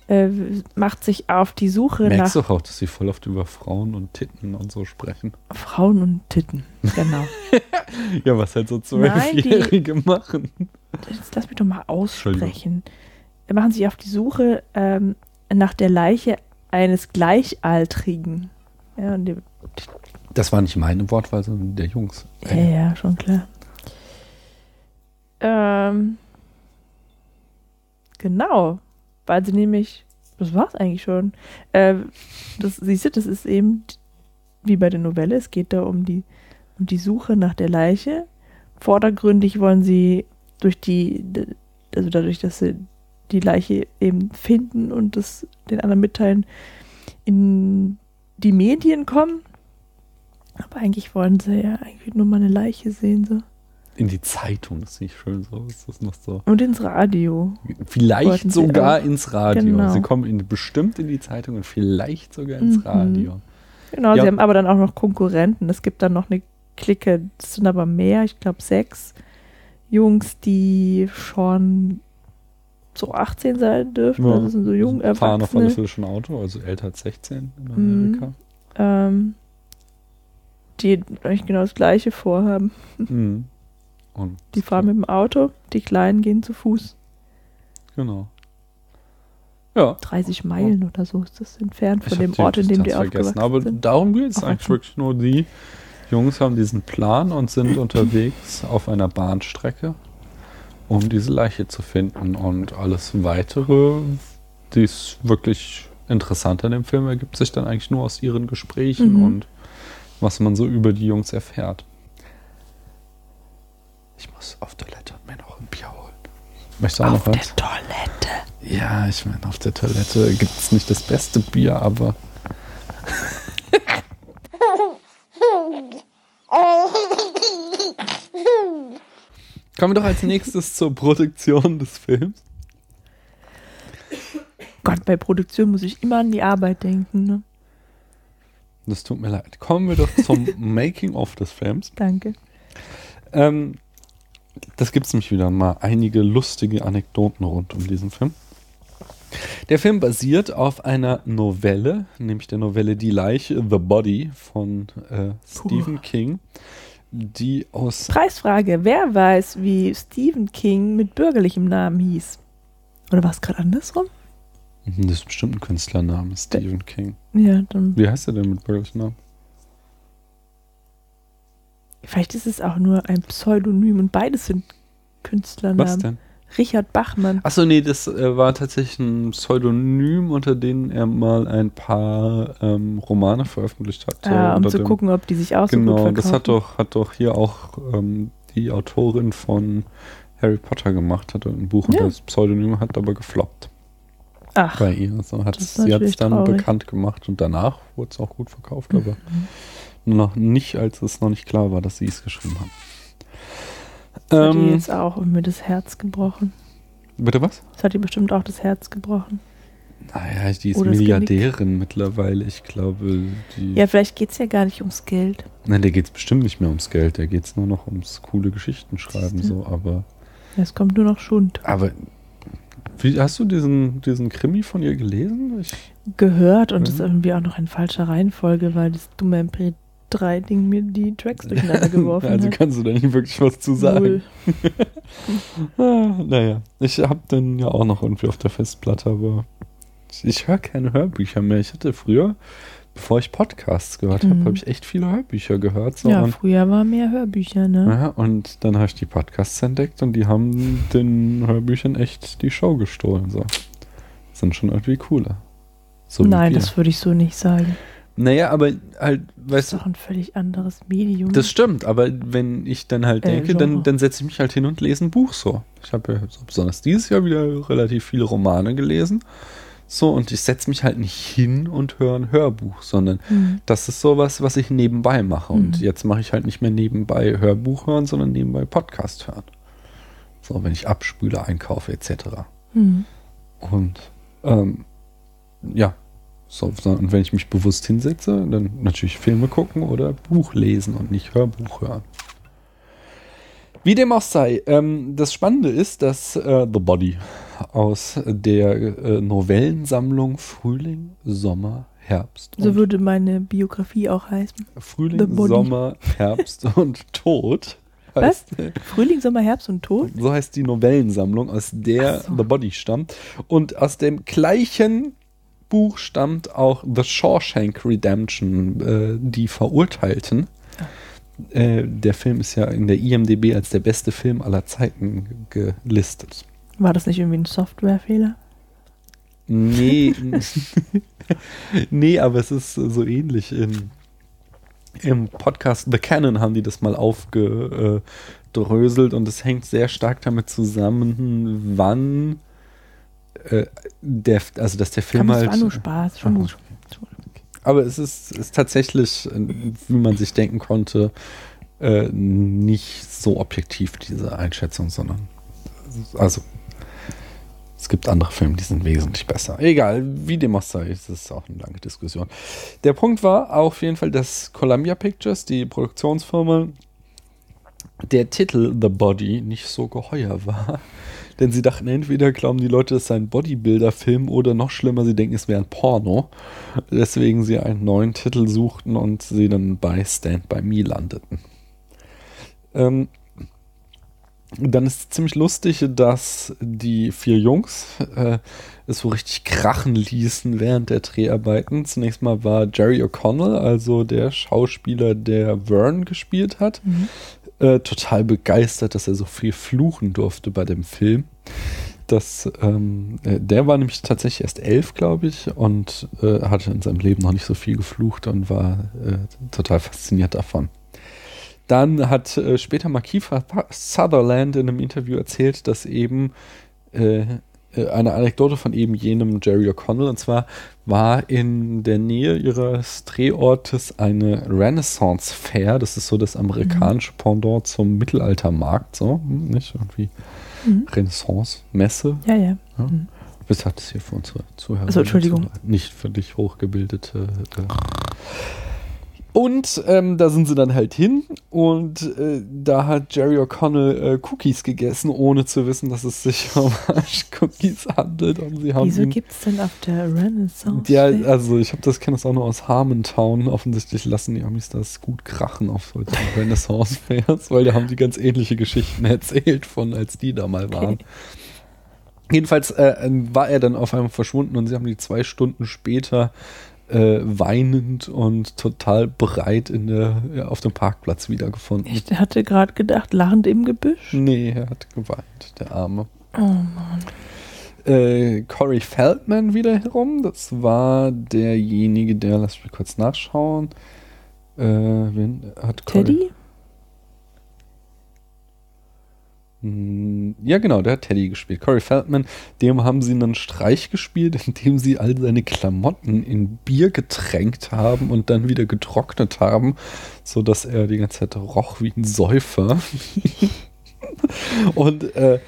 Ähm, äh, macht sich auf die Suche Merkst nach du auch, dass sie voll oft über Frauen und Titten und so sprechen? Frauen und Titten. Genau. Ja, was halt so Zwölfjährige machen. Jetzt lass mich doch mal aussprechen. Machen sich auf die Suche ähm, nach der Leiche eines Gleichaltrigen. Ja, und die, Das war nicht meine Wortwahl, sondern der Jungs. ja, ja, schon klar. Ähm, genau, weil sie nämlich, das war's eigentlich schon. Äh, das, siehst du, das ist eben wie bei der Novelle, es geht da um die, um die Suche nach der Leiche. Vordergründig wollen sie durch die, also dadurch, dass sie die Leiche eben finden und das den anderen mitteilen, in die Medien kommen. Aber eigentlich wollen sie ja eigentlich nur mal eine Leiche sehen. So. In die Zeitung, das ist nicht schön so. Ist das noch so? Und ins Radio. Vielleicht sogar auch. ins Radio. Genau. Sie kommen in, bestimmt in die Zeitung und vielleicht sogar ins Mhm. Radio. Genau, Ja. sie haben aber dann auch noch Konkurrenten. Es gibt dann noch eine Clique, das sind aber mehr, ich glaube sechs Jungs, die schon so 18 sein dürfen. Ja. Also das sind so jung Fahren auf alle Erwachsene. Fälle schon Auto, also älter als 16 in Mhm. Amerika. Ähm, die eigentlich genau das gleiche vorhaben. Und Die fahren mit dem Auto, die Kleinen gehen zu Fuß. Genau. Ja. 30 Meilen oder so ist das entfernt von dem Ort, in dem die aufgewachsen Aber sind. darum geht es eigentlich wirklich nur. Die Jungs haben diesen Plan und sind unterwegs auf einer Bahnstrecke, um diese Leiche zu finden. Und alles weitere, die ist wirklich interessant an dem Film, ergibt sich dann eigentlich nur aus ihren Gesprächen Mhm. und was man so über die Jungs erfährt. Ich muss auf Toilette und mir noch ein Bier holen. Möchtest du auch Auf noch der was? Toilette. Ja, ich meine, auf der Toilette gibt es nicht das beste Bier, aber. Kommen wir doch als nächstes zur Produktion des Films. Gott, bei Produktion muss ich immer an die Arbeit denken. Ne? Das tut mir leid. Kommen wir doch zum Making-of des Films. Danke. Ähm, das gibt es nämlich wieder mal einige lustige Anekdoten rund um diesen Film. Der Film basiert auf einer Novelle, nämlich der Novelle Die Leiche, The Body von äh, Stephen King, die aus. Preisfrage. Wer weiß, wie Stephen King mit bürgerlichem Namen hieß? Oder war es gerade andersrum? Das ist bestimmt ein Künstlername, Stephen King. Ja, dann. Wie heißt er denn mit bürgerlichem Namen? Vielleicht ist es auch nur ein Pseudonym und beides sind Künstlernamen. Was denn? Richard Bachmann. Achso, nee, das äh, war tatsächlich ein Pseudonym, unter dem er mal ein paar ähm, Romane veröffentlicht hat. Ah, um zu dem- gucken, ob die sich auch so gut Genau, verkaufen. das hat doch, hat doch hier auch ähm, die Autorin von Harry Potter gemacht, hatte ein Buch unter Ja. das Pseudonym, hat aber gefloppt Ach, bei ihr. So hat sie hat es dann traurig. bekannt gemacht und danach wurde es auch gut verkauft, aber Mhm. noch nicht, als es noch nicht klar war, dass sie es geschrieben haben. Das hat Ähm, jetzt auch mir das Herz gebrochen. bitte was? Das hat ihr bestimmt auch das Herz gebrochen. Naja, die ist Oder das Milliardärin mittlerweile. Ich glaube, die. Ja, vielleicht geht es ja gar nicht ums Geld. Nein, der geht es bestimmt nicht mehr ums Geld, der geht es nur noch ums coole Geschichten schreiben, so, aber. Es kommt nur noch Schund. Aber. Wie, hast du diesen, diesen Krimi von ihr gelesen? Ich, Gehört und das ist Mhm. irgendwie auch noch in falscher Reihenfolge, weil das dumme MP3-Ding mir die Tracks durcheinander geworfen also hat. kannst du da nicht wirklich was zu sagen. Ah, naja, ich habe den ja auch noch irgendwie auf der Festplatte, aber ich, ich höre keine Hörbücher mehr. Ich hatte früher, bevor ich Podcasts gehört habe, Mhm. habe ich echt viele Hörbücher gehört. So Ja, und, früher war mehr Hörbücher, ne? ja, und dann habe ich die Podcasts entdeckt und die haben den Hörbüchern echt die Show gestohlen. So. Sind schon irgendwie cooler. So Nein, das würde ich so nicht sagen. Naja, aber halt, Das weißt ist du, doch ein völlig anderes Medium. Das stimmt, aber wenn ich dann halt Äh, denke, dann, Genre. dann setze ich mich halt hin und lese ein Buch so. Ich habe ja so besonders dieses Jahr wieder relativ viele Romane gelesen. So, und ich setze mich halt nicht hin und höre ein Hörbuch, sondern Hm. das ist sowas, was ich nebenbei mache. Und Mhm. jetzt mache ich halt nicht mehr nebenbei Hörbuch hören, sondern nebenbei Podcast hören. So, wenn ich abspüle, einkaufe etc. Hm. Und ähm, ja, so, und wenn ich mich bewusst hinsetze, dann natürlich Filme gucken oder Buch lesen und nicht Hörbuch hören. Wie dem auch sei, ähm, das Spannende ist, dass äh, The Body aus der äh, Novellensammlung Frühling, Sommer, Herbst. So würde meine Biografie auch heißen. Frühling. Sommer, Herbst und Tod. Was? Frühling, Sommer, Herbst und Tod? so heißt die Novellensammlung, aus der so. The Body stammt. Und aus dem gleichen Buch stammt auch The Shawshank Redemption, äh, die Verurteilten. Äh, der Film ist ja in der IMDB als der beste Film aller Zeiten gelistet. War das nicht irgendwie ein Softwarefehler? Nee, nee, aber es ist so ähnlich. In, Im Podcast The Canon haben die das mal aufgedröselt und es hängt sehr stark damit zusammen, wann äh, der, also dass der Film es halt. war nur Spaß. Schon gut. Aber es ist, ist tatsächlich, äh, wie man sich denken konnte, äh, nicht so objektiv, diese Einschätzung, sondern also es gibt andere Filme, die sind wesentlich besser. Egal, wie dem auch sei, es ist auch eine lange Diskussion. Der Punkt war auf jeden Fall, dass Columbia Pictures, die Produktionsfirma, der Titel The Body nicht so geheuer war. Denn sie dachten, entweder glauben die Leute, es sei ein Bodybuilder-Film oder noch schlimmer, sie denken, es wäre ein Porno. Deswegen sie einen neuen Titel suchten und sie dann bei Stand By Me landeten. Ähm, dann ist es ziemlich lustig, dass die vier Jungs äh, es so richtig krachen ließen während der Dreharbeiten. Zunächst mal war Jerry O'Connell, also der Schauspieler, der Vern gespielt hat, Mhm. Äh, total begeistert, dass er so viel fluchen durfte bei dem Film. Das, ähm, äh, der war nämlich tatsächlich erst elf, glaube ich, und äh, hatte in seinem Leben noch nicht so viel geflucht und war äh, total fasziniert davon. Dann hat äh, später mal Sutherland in einem Interview erzählt, dass eben äh, eine Anekdote von eben jenem Jerry O'Connell, und zwar war in der Nähe ihres Drehortes eine Renaissance Fair, das ist so das amerikanische Pendant zum Mittelaltermarkt, so, hm, nicht irgendwie Mhm. Renaissance-Messe. Ja, ja. Ja. Mhm. Was hat es hier für unsere Zuhörer? Ach so, Entschuldigung. Nicht für dich hochgebildete. Äh. Und ähm, da sind sie dann halt hin und äh, da hat Jerry O'Connell äh, Cookies gegessen, ohne zu wissen, dass es sich um Cookies handelt. Und sie haben Wieso gibt es denn auf der Renaissance? ja, also ich habe das kenne das auch nur aus Harmontown. Offensichtlich lassen die Amis das gut krachen auf solchen Renaissance Fairs, weil da haben die ganz ähnliche Geschichten erzählt von, als die da mal waren. Okay. Jedenfalls äh, war er dann auf einmal verschwunden und sie haben die zwei Stunden später äh, weinend und total bereit in der, ja, auf dem Parkplatz wiedergefunden. Ich hatte gerade gedacht, lachend im Gebüsch. Nee, er hat geweint, der Arme. Oh Mann. Äh, Corey Feldman wiederum, das war derjenige, der, lass mich kurz nachschauen. Äh, wen hat Corey- Teddy? Hm, Ja, genau, der hat Teddy gespielt. Corey Feldman, dem haben sie einen Streich gespielt, indem sie all seine Klamotten in Bier getränkt haben und dann wieder getrocknet haben, so dass er die ganze Zeit roch wie ein Säufer. und äh,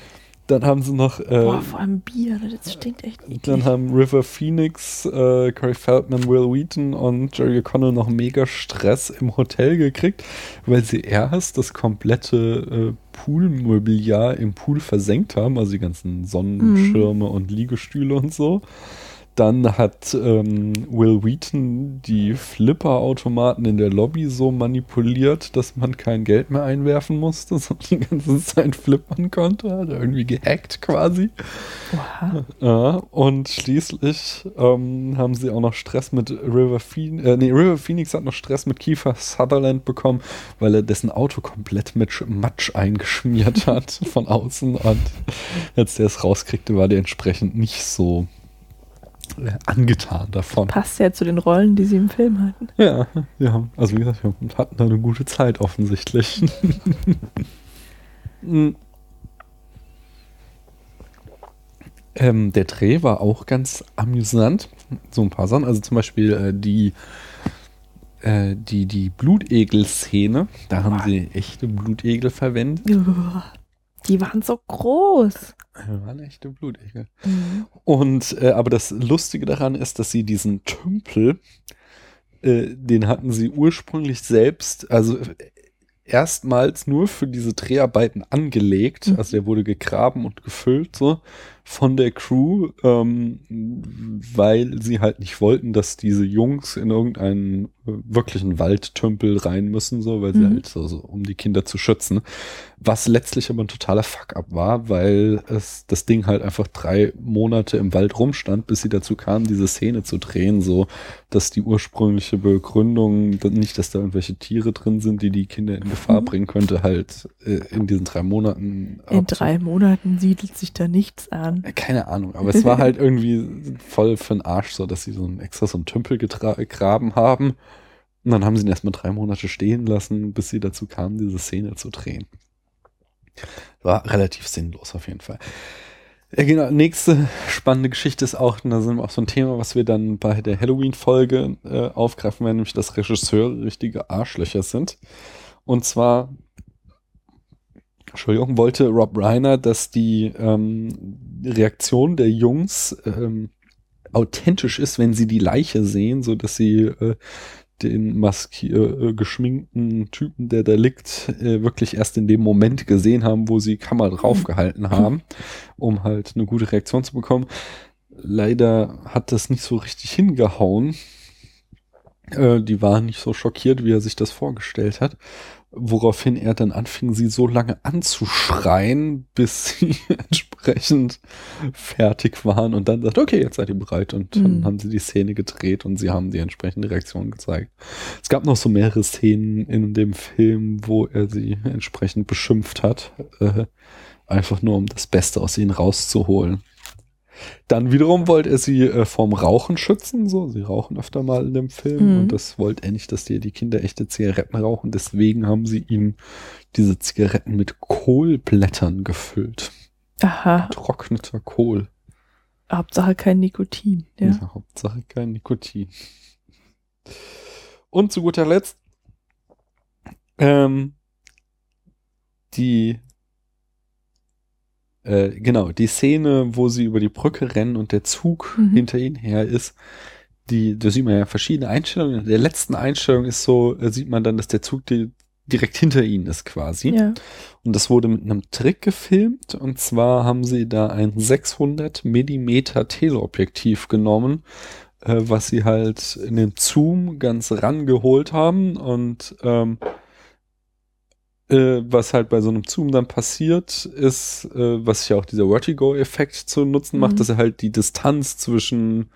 dann haben sie noch. Äh, Boah, vor allem Bier, das stinkt echt eklig. dann haben River Phoenix, äh, Corey Feldman, Will Wheaton und Jerry O'Connell noch mega Stress im Hotel gekriegt, weil sie erst das komplette äh, Poolmobiliar im Pool versenkt haben, also die ganzen Sonnenschirme und Liegestühle und so. Dann hat ähm, Will Wheaton die Flipper-Automaten in der Lobby so manipuliert, dass man kein Geld mehr einwerfen musste, sondern die ganze Zeit flippern konnte. Hat er irgendwie gehackt quasi. Oha. Ja, und schließlich ähm, haben sie auch noch Stress mit River Phoenix. Äh, nee, River Phoenix hat noch Stress mit Kiefer Sutherland bekommen, weil er dessen Auto komplett mit Sch- Matsch eingeschmiert hat von außen. Und als der es rauskriegte, war der entsprechend nicht so angetan davon. Passt ja zu den Rollen, die sie im Film hatten. Ja, ja. Also wie gesagt, wir hatten da eine gute Zeit offensichtlich. Mm. ähm, der Dreh war auch ganz amüsant. So ein paar Sachen. Also zum Beispiel äh, die, äh, die, die Blutegel-Szene. Da haben sie echte Blutegel verwendet. Die waren so groß. Das waren echte Blutegel. Mhm. Und äh, aber das Lustige daran ist, dass sie diesen Tümpel, äh, den hatten sie ursprünglich selbst, also äh, erstmals nur für diese Dreharbeiten angelegt. Mhm. Also der wurde gegraben und gefüllt so. Von der Crew, ähm, weil sie halt nicht wollten, dass diese Jungs in irgendeinen äh, wirklichen Waldtümpel rein müssen, so, weil sie Mhm. halt so, so, um die Kinder zu schützen. Was letztlich aber ein totaler Fuck-up war, weil es das Ding halt einfach drei Monate im Wald rumstand, bis sie dazu kamen, diese Szene zu drehen, so, dass die ursprüngliche Begründung, nicht, dass da irgendwelche Tiere drin sind, die die Kinder in Gefahr Mhm. bringen könnte, halt äh, in diesen drei Monaten. In drei Monaten siedelt sich da nichts an. Keine Ahnung, aber es war halt irgendwie voll für den Arsch so, dass sie so ein extra so einen Tümpel gegraben haben. Und dann haben sie ihn erstmal drei Monate stehen lassen, bis sie dazu kamen, diese Szene zu drehen. War relativ sinnlos auf jeden Fall. Ja, genau. Nächste spannende Geschichte ist auch, und da sind wir auch so ein Thema, was wir dann bei der Halloween-Folge äh, aufgreifen werden, nämlich dass Regisseure richtige Arschlöcher sind. Und zwar Entschuldigung, wollte Rob Reiner, dass die ähm, Reaktion der Jungs ähm, authentisch ist, wenn sie die Leiche sehen, so dass sie äh, den äh, geschminkten Typen, der da liegt, äh, wirklich erst in dem Moment gesehen haben, wo sie Kamera draufgehalten haben, um halt eine gute Reaktion zu bekommen. Leider hat das nicht so richtig hingehauen. Äh, die waren nicht so schockiert, wie er sich das vorgestellt hat. Woraufhin er dann anfing, sie so lange anzuschreien, bis sie entsprechend fertig waren und dann sagt, okay, jetzt seid ihr bereit. Und dann Mhm. haben sie die Szene gedreht und sie haben die entsprechende Reaktion gezeigt. Es gab noch so mehrere Szenen in dem Film, wo er sie entsprechend beschimpft hat. Äh, einfach nur, um das Beste aus ihnen rauszuholen. Dann wiederum wollte er sie äh, vom Rauchen schützen, so. Sie rauchen öfter mal in dem Film Mhm. und das wollte er nicht, dass die, die Kinder echte Zigaretten rauchen. Deswegen haben sie ihnen diese Zigaretten mit Kohlblättern gefüllt. Aha, Trockneter Kohl. Hauptsache kein Nikotin. Ja. Ja, Hauptsache kein Nikotin. Und zu guter Letzt, ähm, die, äh, genau, die Szene, wo sie über die Brücke rennen und der Zug Mhm. hinter ihnen her ist, die, da sieht man ja verschiedene Einstellungen. In der letzten Einstellung ist so, äh, sieht man dann, dass der Zug die, direkt hinter ihnen ist quasi. ja. Und das wurde mit einem Trick gefilmt. Und zwar haben sie da ein 600 Millimeter Teleobjektiv genommen, äh, was sie halt in den Zoom ganz rangeholt haben. Und ähm, äh, was halt bei so einem Zoom dann passiert, ist, äh, was ja auch dieser Vertigo-Effekt zu nutzen macht, Mhm. dass er halt die Distanz zwischen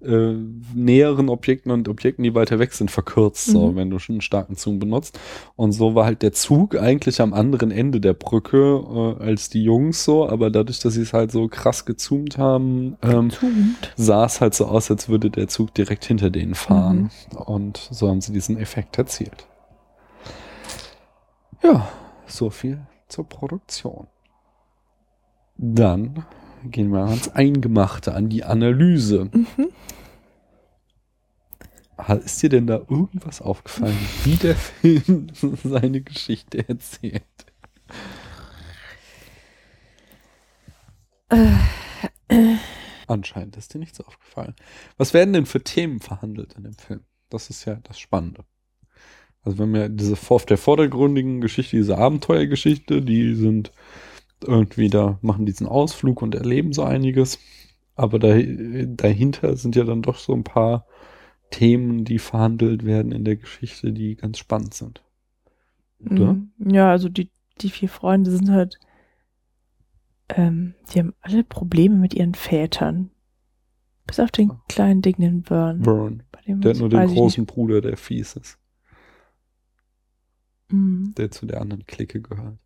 äh, näheren Objekten und Objekten, die weiter weg sind, verkürzt, so, Mhm. wenn du schon einen starken Zoom benutzt. Und so war halt der Zug eigentlich am anderen Ende der Brücke äh, als die Jungs so, aber dadurch, dass sie es halt so krass gezoomt haben, ähm, sah es halt so aus, als würde der Zug direkt hinter denen fahren. Und so haben sie diesen Effekt erzielt. Ja, so viel zur Produktion. Dann gehen wir ans Eingemachte, an die Analyse. Mhm. Ist dir denn da irgendwas aufgefallen, wie der Film seine Geschichte erzählt? Anscheinend ist dir nichts aufgefallen. Was werden denn für Themen verhandelt in dem Film? Das ist ja das Spannende. Also wir haben ja diese auf der vordergründigen Geschichte, diese Abenteuergeschichte, die sind irgendwie da, machen diesen Ausflug und erleben so einiges. Aber da, dahinter sind ja dann doch so ein paar Themen, die verhandelt werden in der Geschichte, die ganz spannend sind. Oder? Mhm. Ja, also die, die vier Freunde sind halt, ähm, die haben alle Probleme mit ihren Vätern. Bis auf den kleinen dicken Burn. Burn. Bei dem Der hat nur den großen Bruder, der fies ist. Mhm. der zu der anderen Clique gehört.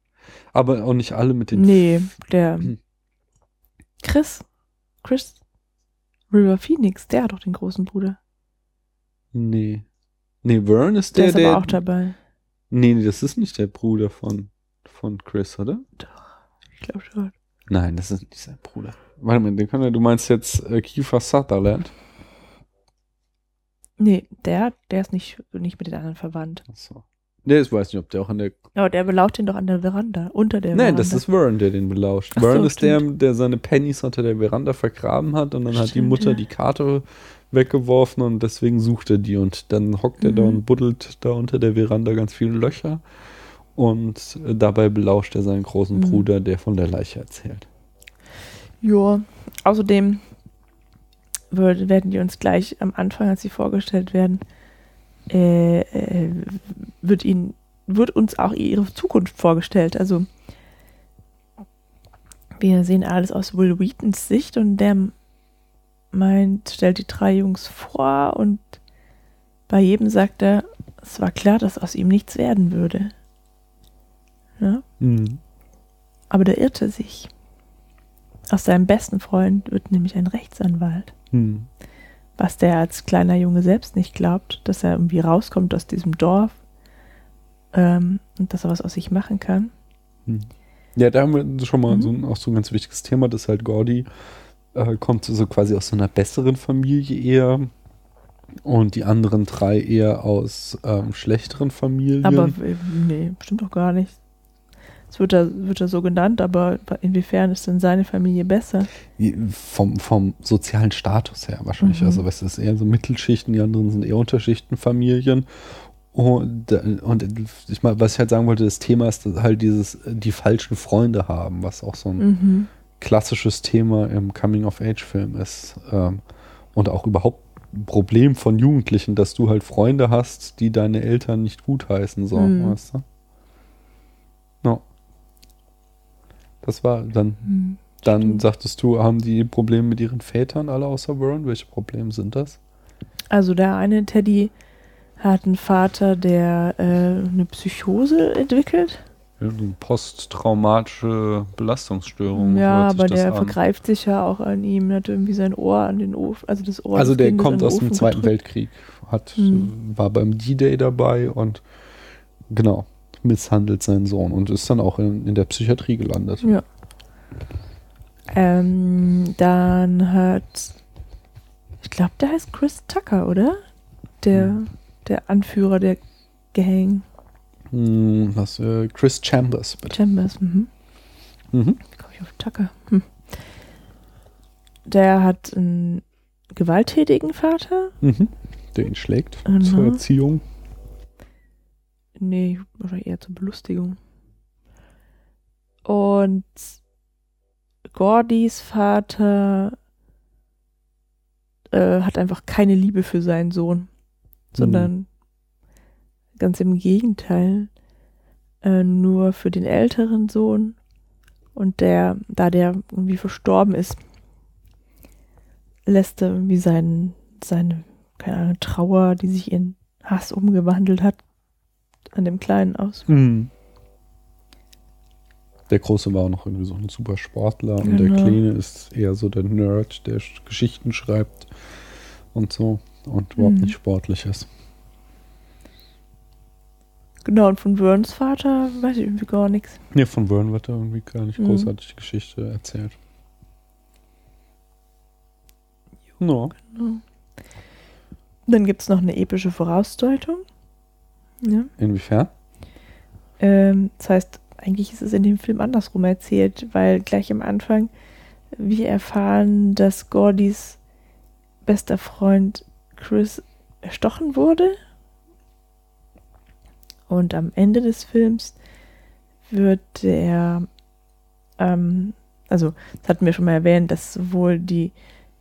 Aber auch nicht alle mit den Nee, der. Chris. Chris River Phoenix, der hat doch den großen Bruder. Nee. Nee, Vern ist Der, der, ist der. aber auch dabei. nee, nee, das ist nicht der Bruder von, von Chris, oder? Ich glaube schon. Nein, das ist nicht sein Bruder. Warte mal, den kann er, du meinst jetzt äh, Kiefer Sutherland? Nee, der, der ist nicht, nicht mit den anderen verwandt. Achso. Nee, ich weiß nicht, ob der auch an der. Aber der belauscht ihn doch an der Veranda, unter der Nein, Veranda. das ist Vern, der den belauscht. Ach Vern so, ist der, stimmt. der seine Pennies unter der Veranda vergraben hat und dann hat die Stimmt, Mutter ja. die Karte weggeworfen und deswegen sucht er die und dann hockt er da Mhm. und buddelt da unter der Veranda ganz viele Löcher und äh, dabei belauscht er seinen großen Mhm. Bruder, der von der Leiche erzählt. Ja, außerdem werden die uns gleich am Anfang, als sie vorgestellt werden, äh, äh, wird ihnen, wird uns auch ihre Zukunft vorgestellt. Also wir sehen alles aus Will Wheatons Sicht und der meint, stellt die drei Jungs vor und bei jedem sagt er, es war klar, dass aus ihm nichts werden würde. Ja? Mhm. Aber der irrte sich. Aus seinem besten Freund wird nämlich ein Rechtsanwalt. Mhm. Was der als kleiner Junge selbst nicht glaubt, dass er irgendwie rauskommt aus diesem Dorf ähm, und dass er was aus sich machen kann. Ja, da haben wir schon mal Mhm. so ein, auch so ein ganz wichtiges Thema, dass halt Gordy äh, kommt so quasi aus so einer besseren Familie eher und die anderen drei eher aus ähm, schlechteren Familien. Aber äh, nee, bestimmt doch gar nicht. Es wird da, wird da so genannt, aber inwiefern ist denn seine Familie besser? vom, vom sozialen Status her wahrscheinlich. Mhm. Also, weißt du, es ist eher so Mittelschichten, die anderen sind eher Unterschichtenfamilien. Und, und ich mal, was ich halt sagen wollte, das Thema ist dass halt dieses, die falschen Freunde haben, was auch so ein Mhm. klassisches Thema im Coming-of-Age-Film ist. Ähm, und auch überhaupt ein Problem von Jugendlichen, dass du halt Freunde hast, die deine Eltern nicht gutheißen, so, Mhm. weißt du? No. Das war dann, Mhm. dann Stimmt. sagtest du, haben die Probleme mit ihren Vätern alle außer Vern? Welche Probleme sind das? Also der eine Teddy hat einen Vater, der äh, eine Psychose entwickelt. Ja, eine posttraumatische Belastungsstörung. ja, aber das der an. vergreift sich ja auch an ihm, hat irgendwie sein Ohr an den Ofen, also das Ohr Also des der kommt aus dem Zweiten gedrückt. Weltkrieg, hat, Mhm. war beim D-Day dabei und genau, misshandelt seinen Sohn und ist dann auch in, in der Psychiatrie gelandet. Ja. Ähm, dann hat, ich glaube, der heißt Chris Tucker, oder? Der, Hm. der Anführer der Gang Hm, was, äh, Chris Chambers, bitte. Chambers. Mhm. Mhm. Komme ich auf Tucker? Hm. Der hat einen gewalttätigen Vater. Mhm. Der ihn schlägt Genau. zur Erziehung. Nee, wahrscheinlich eher zur Belustigung. Und Gordys Vater äh, hat einfach keine Liebe für seinen Sohn, sondern ganz im Gegenteil, äh, nur für den älteren Sohn. Und der, da der irgendwie verstorben ist, lässt er irgendwie seinen, seine, keine Ahnung, Trauer, die sich in Hass umgewandelt hat, an dem Kleinen aus. Mhm. Der Große war auch noch irgendwie so ein super Sportler und der Genau. Kleine ist eher so der Nerd, der Sch- Geschichten schreibt und so und überhaupt Mhm. nicht sportlich ist. Genau, und von Verns Vater weiß ich irgendwie gar nichts. Nee, von Vern wird da irgendwie gar nicht Mhm. großartig die Geschichte erzählt. No. Genau. Dann gibt es noch eine epische Vorausdeutung. Ja. Inwiefern? Ähm, das heißt, eigentlich ist es in dem Film andersrum erzählt, weil gleich am Anfang wir erfahren, dass Gordys bester Freund Chris erstochen wurde. Und am Ende des Films wird der, ähm, also das hatten wir schon mal erwähnt, dass sowohl die,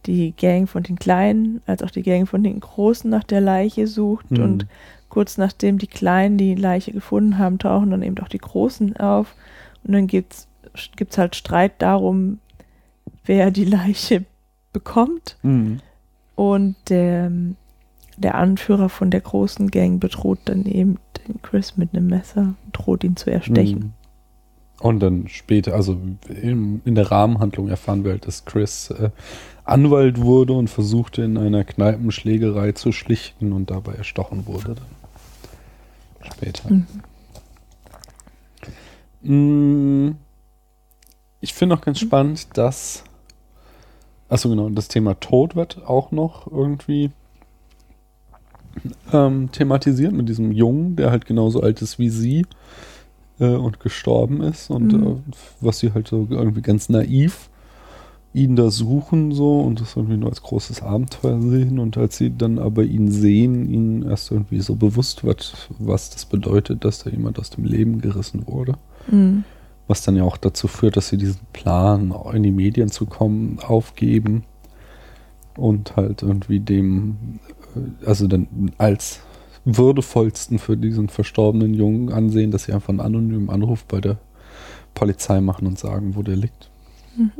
die Gang von den Kleinen als auch die Gang von den Großen nach der Leiche sucht Mhm. und kurz nachdem die Kleinen die Leiche gefunden haben, tauchen dann eben auch die Großen auf. Und dann gibt's gibt's halt Streit darum, wer die Leiche bekommt. Mhm. Und der, der Anführer von der großen Gang bedroht dann eben den Chris mit einem Messer, droht ihn zu erstechen. Mhm. Und dann später, also in, in der Rahmenhandlung erfahren wir halt, dass Chris äh, Anwalt wurde und versuchte in einer Kneipenschlägerei zu schlichten und dabei erstochen wurde. Dann. Später. Mhm. Mm, Ich finde auch ganz spannend, dass. Achso, genau, das Thema Tod wird auch noch irgendwie ähm, thematisiert mit diesem Jungen, der halt genauso alt ist wie sie äh, und gestorben ist und Mhm. äh, was sie halt so irgendwie ganz naiv ihn da suchen so und das irgendwie nur als großes Abenteuer sehen und als sie dann aber ihn sehen, ihnen erst irgendwie so bewusst wird, was das bedeutet, dass da jemand aus dem Leben gerissen wurde. Mhm. was dann ja auch dazu führt, dass sie diesen Plan, in die Medien zu kommen, aufgeben und halt irgendwie dem, äh, also dann als würdevollsten für diesen verstorbenen Jungen ansehen, dass sie einfach einen anonymen Anruf bei der Polizei machen und sagen, wo der liegt. Mhm.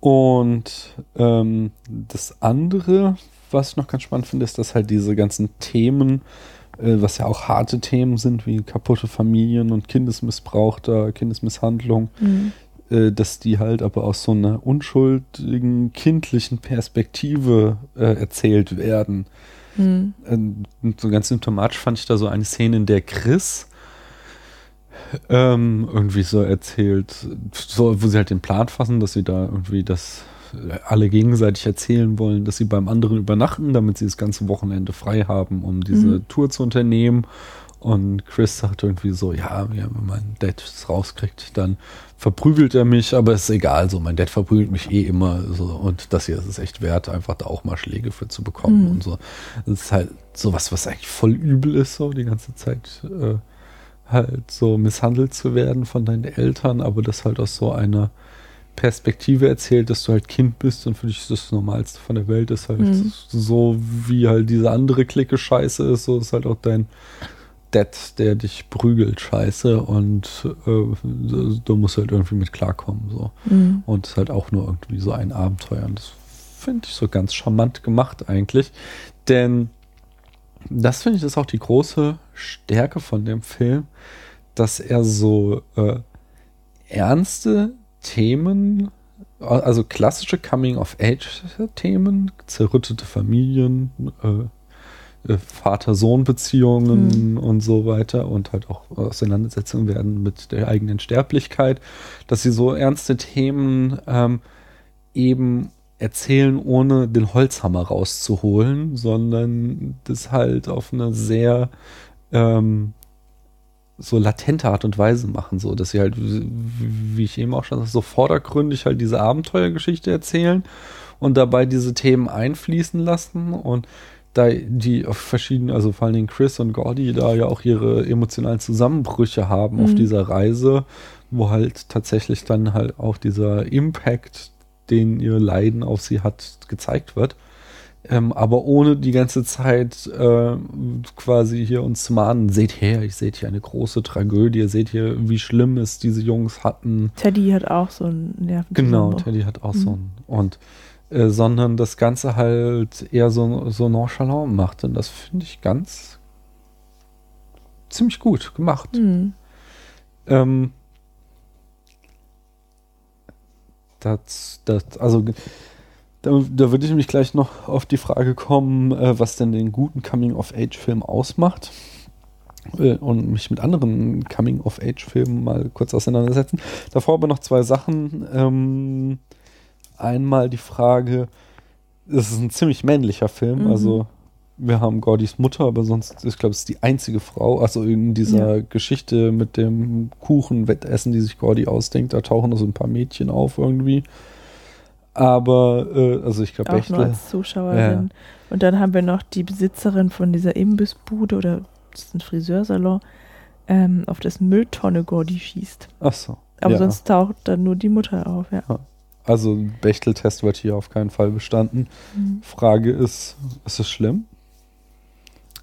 Und ähm, das andere, was ich noch ganz spannend finde, ist, dass halt diese ganzen Themen, äh, was ja auch harte Themen sind, wie kaputte Familien und Kindesmissbrauch da, Kindesmisshandlung, mhm. äh, dass die halt aber aus so einer unschuldigen, kindlichen Perspektive äh, erzählt werden. Mhm. so ganz symptomatisch fand ich da so eine Szene, in der Chris ähm, irgendwie so erzählt, so, wo sie halt den Plan fassen, dass sie da irgendwie das alle gegenseitig erzählen wollen, dass sie beim anderen übernachten, damit sie das ganze Wochenende frei haben, um diese mhm. Tour zu unternehmen. Und Chris sagt irgendwie so, ja, wenn mein Dad es rauskriegt, dann verprügelt er mich, aber ist egal, so mein Dad verprügelt mich eh immer so und das hier ist es echt wert, einfach da auch mal Schläge für zu bekommen mhm. und so. Das ist halt sowas, was eigentlich voll übel ist, so die ganze Zeit äh, halt so misshandelt zu werden von deinen Eltern, aber das halt aus so einer Perspektive erzählt, dass du halt Kind bist und für dich ist das Normalste von der Welt, ist halt mhm. so, wie halt diese andere Clique scheiße ist, so ist halt auch dein Dad, der dich prügelt, scheiße und äh, du musst halt irgendwie mit klarkommen, so. Mhm. Und es ist halt auch nur irgendwie so ein Abenteuer und das finde ich so ganz charmant gemacht eigentlich, denn das finde ich ist auch die große Stärke von dem Film, dass er so äh, ernste Themen, also klassische Coming-of-Age-Themen, zerrüttete Familien, äh, äh, Vater-Sohn-Beziehungen mhm. und so weiter und halt auch Auseinandersetzungen werden mit der eigenen Sterblichkeit, dass sie so ernste Themen ähm, eben erzählen, ohne den Holzhammer rauszuholen, sondern das halt auf eine sehr ähm, so latente Art und Weise machen, so dass sie halt, wie ich eben auch schon so vordergründig halt diese Abenteuergeschichte erzählen und dabei diese Themen einfließen lassen und da die auf verschiedenen, also vor allen Dingen Chris und Gordy da ja auch ihre emotionalen Zusammenbrüche haben mhm. auf dieser Reise, wo halt tatsächlich dann halt auch dieser Impact, den ihr Leiden auf sie hat, gezeigt wird ähm, aber ohne die ganze Zeit äh, quasi hier uns zu mahnen, seht her, ich seht hier eine große Tragödie, seht hier, wie schlimm es diese Jungs hatten. Teddy hat auch so einen Nerven. Genau, Teddy hat auch mhm. so einen. Und äh, sondern das Ganze halt eher so, so nonchalant macht. Und das finde ich ganz ziemlich gut gemacht. Mhm. Ähm, das, das, also da, da würde ich nämlich gleich noch auf die Frage kommen, äh, was denn den guten Coming-of-Age-Film ausmacht. Äh, und mich mit anderen Coming-of-Age-Filmen mal kurz auseinandersetzen. Davor aber noch zwei Sachen. Ähm, einmal die Frage, es ist ein ziemlich männlicher Film, mhm. also wir haben Gordys Mutter, aber sonst, ich glaube, es ist die einzige Frau. Also in dieser ja. Geschichte mit dem Kuchenwettessen, die sich Gordy ausdenkt, da tauchen noch so ein paar Mädchen auf irgendwie. Aber, äh, also ich glaube, Auch nur als Zuschauerin. Ja. Und dann haben wir noch die Besitzerin von dieser Imbissbude oder das ist ein Friseursalon, ähm, auf das Mülltonne Gordy schießt. Ach so. Aber ja. sonst taucht dann nur die Mutter auf, ja. Also Bechteltest wird hier auf keinen Fall bestanden. Mhm. Frage ist, ist es schlimm?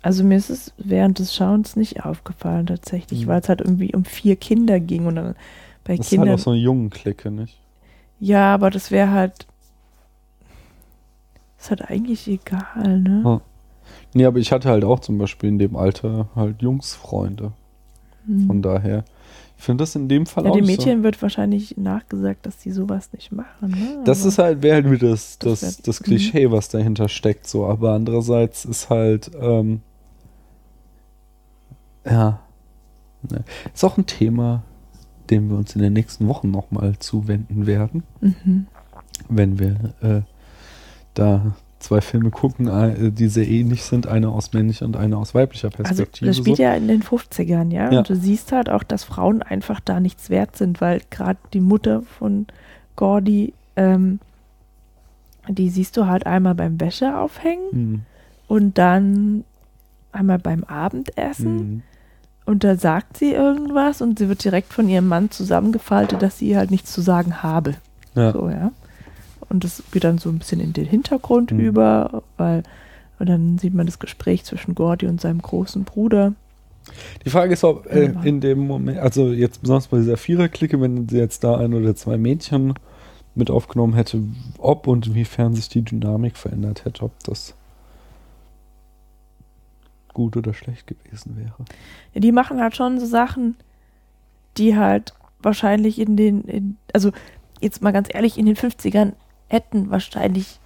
Also mir ist es während des Schauens nicht aufgefallen tatsächlich, mhm. weil es halt irgendwie um vier Kinder ging und dann bei das Kindern. Das ist halt auch so eine jungen Clique, nicht? Ja, aber das wäre halt. Ist halt eigentlich egal, ne? Ja. Nee, aber ich hatte halt auch zum Beispiel in dem Alter halt Jungsfreunde. Hm. Von daher. Ich finde das in dem Fall ja, auch. Den Mädchen so. wird wahrscheinlich nachgesagt, dass die sowas nicht machen. Ne? Das aber ist halt, wäre halt wieder das, das, das, das Klischee, was dahinter steckt, so. Aber andererseits ist halt, ähm, ja. Ne. Ist auch ein Thema, dem wir uns in den nächsten Wochen nochmal zuwenden werden. Mhm. Wenn wir äh, da zwei Filme gucken, äh, die sehr ähnlich sind, eine aus männlicher und eine aus weiblicher also, Perspektive. Also das spielt so. ja in den 50ern, ja? ja? Und du siehst halt auch, dass Frauen einfach da nichts wert sind, weil gerade die Mutter von Gordy, ähm, die siehst du halt einmal beim Wäsche aufhängen mhm. und dann einmal beim Abendessen. Mhm Und da sagt sie irgendwas und sie wird direkt von ihrem Mann zusammengefaltet, dass sie halt nichts zu sagen habe. Ja. So, ja. Und das geht dann so ein bisschen in den Hintergrund Mhm. über, weil, und dann sieht man das Gespräch zwischen Gordy und seinem großen Bruder. Die Frage ist, ob äh, Ja. in dem Moment, also jetzt besonders bei dieser Viererklicke, wenn sie jetzt da ein oder zwei Mädchen mit aufgenommen hätte, ob und inwiefern sich die Dynamik verändert hätte, ob das gut oder schlecht gewesen wäre. Ja, die machen halt schon so Sachen, die halt wahrscheinlich in den, in, also jetzt mal ganz ehrlich, in den 50ern hätten wahrscheinlich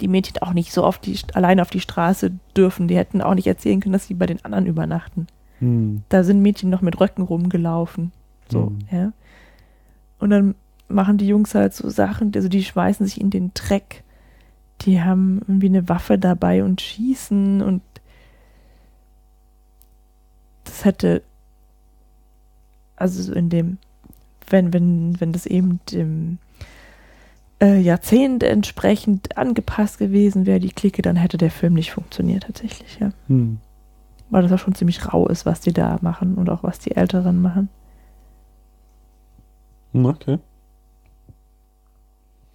die Mädchen auch nicht so auf die, alleine auf die Straße dürfen. Die hätten auch nicht erzählen können, dass sie bei den anderen übernachten. Hm. Da sind Mädchen noch mit Röcken rumgelaufen. So, Mhm. ja. Und dann machen die Jungs halt so Sachen, also die schmeißen sich in den Dreck. Die haben irgendwie eine Waffe dabei und schießen und das hätte, also so in dem, wenn, wenn, wenn das eben dem äh, Jahrzehnt entsprechend angepasst gewesen wäre, die Clique, dann hätte der Film nicht funktioniert tatsächlich, ja. Hm. Weil das auch schon ziemlich rau ist, was die da machen und auch was die Älteren machen. Hm, Okay.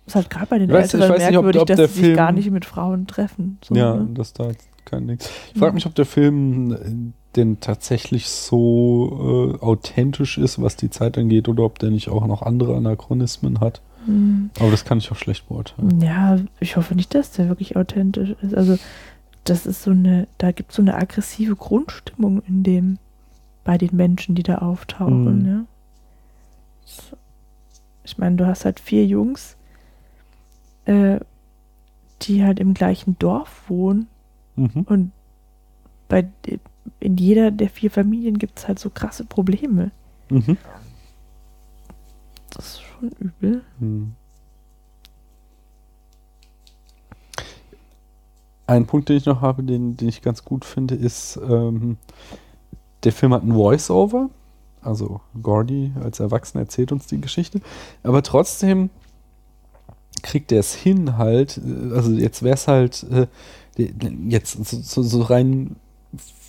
Ist halt gerade bei den Ich weiß- ich Älteren weiß nicht, ob- merkwürdig, ob dass der sie sich gar Film- nicht mit Frauen treffen. So, ja, ne? das da kein Ding. Ich frage Ja. mich, ob der Film denn tatsächlich so äh, authentisch ist, was die Zeit angeht, oder ob der nicht auch noch andere Anachronismen hat. Hm. Aber das kann ich auch schlecht beurteilen. Ja, ich hoffe nicht, dass der wirklich authentisch ist. Also, das ist so eine, da gibt es so eine aggressive Grundstimmung in dem, bei den Menschen, die da auftauchen, Mhm. ja. So. Ich meine, du hast halt vier Jungs, äh, die halt im gleichen Dorf wohnen Mhm. und bei in jeder der vier Familien gibt es halt so krasse Probleme. Mhm. Das ist schon übel. Hm. Ein Punkt, den ich noch habe, den, den ich ganz gut finde, ist, ähm, der Film hat ein Voice-Over. Also Gordy als Erwachsener erzählt uns die Geschichte. Aber trotzdem kriegt er es hin halt, äh, also jetzt wäre es halt, äh, jetzt so, so rein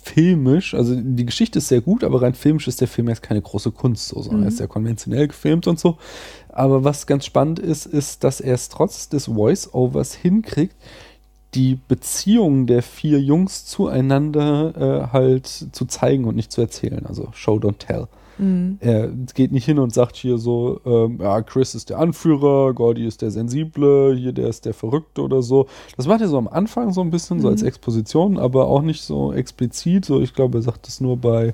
filmisch, also die Geschichte ist sehr gut, aber rein filmisch ist der Film jetzt keine große Kunst, so, sondern Mhm. er ist sehr konventionell gefilmt und so. Aber was ganz spannend ist, ist, dass er es trotz des Voice-Overs hinkriegt, die Beziehungen der vier Jungs zueinander äh, halt zu zeigen und nicht zu erzählen. Also Show, don't tell. Mhm. Er geht nicht hin und sagt hier so, ähm, ja, Chris ist der Anführer, Gordy ist der Sensible, hier der ist der Verrückte oder so. Das macht er so am Anfang so ein bisschen, so Mhm. als Exposition, aber auch nicht so explizit. So, ich glaube, er sagt das nur bei,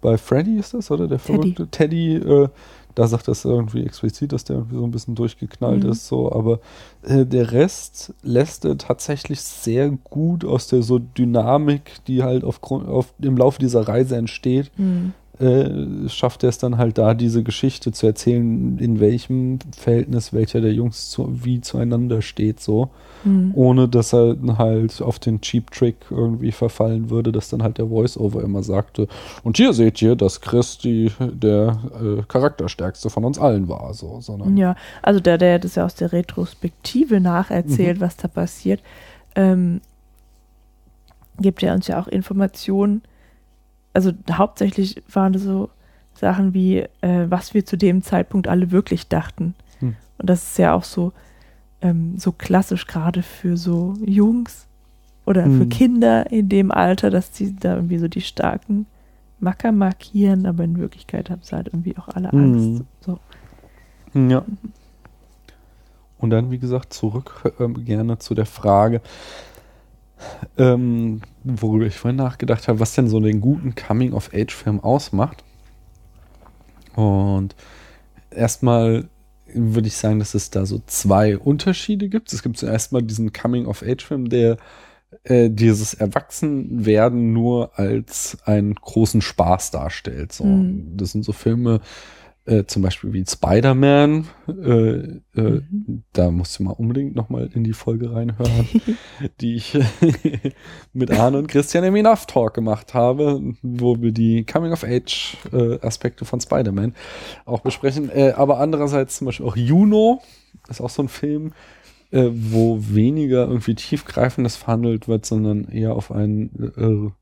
bei Freddy ist das, oder? Der Teddy. Verrückte. Teddy, äh, da sagt das irgendwie explizit, dass der irgendwie so ein bisschen durchgeknallt Mhm. ist, so, aber äh, der Rest lässt er tatsächlich sehr gut aus der so Dynamik, die halt aufgrund, auf, im Laufe dieser Reise entsteht, Mhm. Äh, schafft er es dann halt da, diese Geschichte zu erzählen, in welchem Verhältnis welcher der Jungs zu, wie zueinander steht, so, Mhm. ohne dass er dann halt auf den Cheap Trick irgendwie verfallen würde, dass dann halt der Voice-Over immer sagte, und hier seht ihr, dass Chris die, der äh, charakterstärkste von uns allen war, so, sondern Ja, also der, der das ja aus der Retrospektive nacherzählt, Mhm. was da passiert, ähm, gibt er uns ja auch Informationen. Also hauptsächlich waren das so Sachen wie, äh, was wir zu dem Zeitpunkt alle wirklich dachten. Hm. Und das ist ja auch so, ähm, so klassisch gerade für so Jungs oder für Hm. Kinder in dem Alter, dass sie da irgendwie so die starken Macker markieren, aber in Wirklichkeit haben sie halt irgendwie auch alle Hm. Angst. So. Ja. Und dann, wie gesagt, zurück ähm, gerne zu der Frage, ähm, worüber ich vorhin nachgedacht habe, was denn so den guten Coming-of-Age-Film ausmacht. Und erstmal würde ich sagen, dass es da so zwei Unterschiede gibt. Es gibt zuerst mal diesen Coming-of-Age-Film, der äh, dieses Erwachsenwerden nur als einen großen Spaß darstellt. So. Mhm. Das sind so Filme, äh, zum Beispiel wie Spider-Man. Äh, äh, Mhm. Da musst du mal unbedingt noch mal in die Folge reinhören, die ich mit Arne und Christian im Enough Talk gemacht habe, wo wir die Coming-of-Age-Aspekte von Spider-Man auch besprechen. Äh, aber andererseits zum Beispiel auch Juno ist auch so ein Film, äh, wo weniger irgendwie tiefgreifendes verhandelt wird, sondern eher auf einen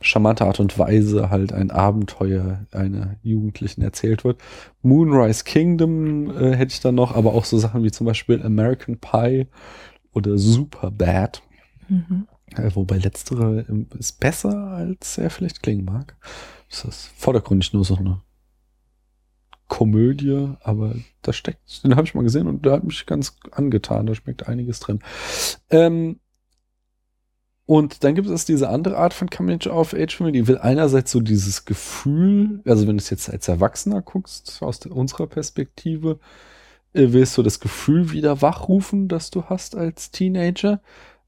charmante Art und Weise halt ein Abenteuer einer Jugendlichen erzählt wird. Moonrise Kingdom äh, hätte ich dann noch, aber auch so Sachen wie zum Beispiel American Pie oder Superbad. Mhm. Äh, wobei letztere ähm, ist besser, als er vielleicht klingen mag. Das ist vordergründig nur so eine Komödie, aber da steckt, den habe ich mal gesehen und der hat mich ganz angetan. Da schmeckt einiges drin. Ähm, und dann gibt es diese andere Art von Coming-of-Age-Film, die will einerseits so dieses Gefühl, also wenn du es jetzt als Erwachsener guckst, aus unserer Perspektive, äh, willst du das Gefühl wieder wachrufen, das du hast als Teenager,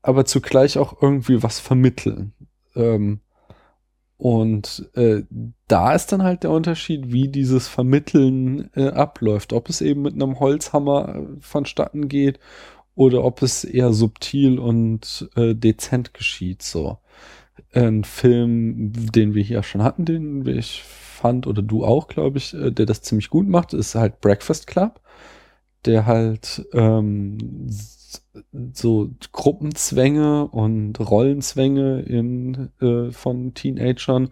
aber zugleich auch irgendwie was vermitteln. Ähm, und äh, da ist dann halt der Unterschied, wie dieses Vermitteln äh, abläuft. Ob es eben mit einem Holzhammer äh, vonstatten geht oder ob es eher subtil und äh, dezent geschieht. So ein Film, den wir hier schon hatten, den ich fand oder du auch, glaube ich, äh, der das ziemlich gut macht, ist halt Breakfast Club, der halt ähm, so Gruppenzwänge und Rollenzwänge in äh, von Teenagern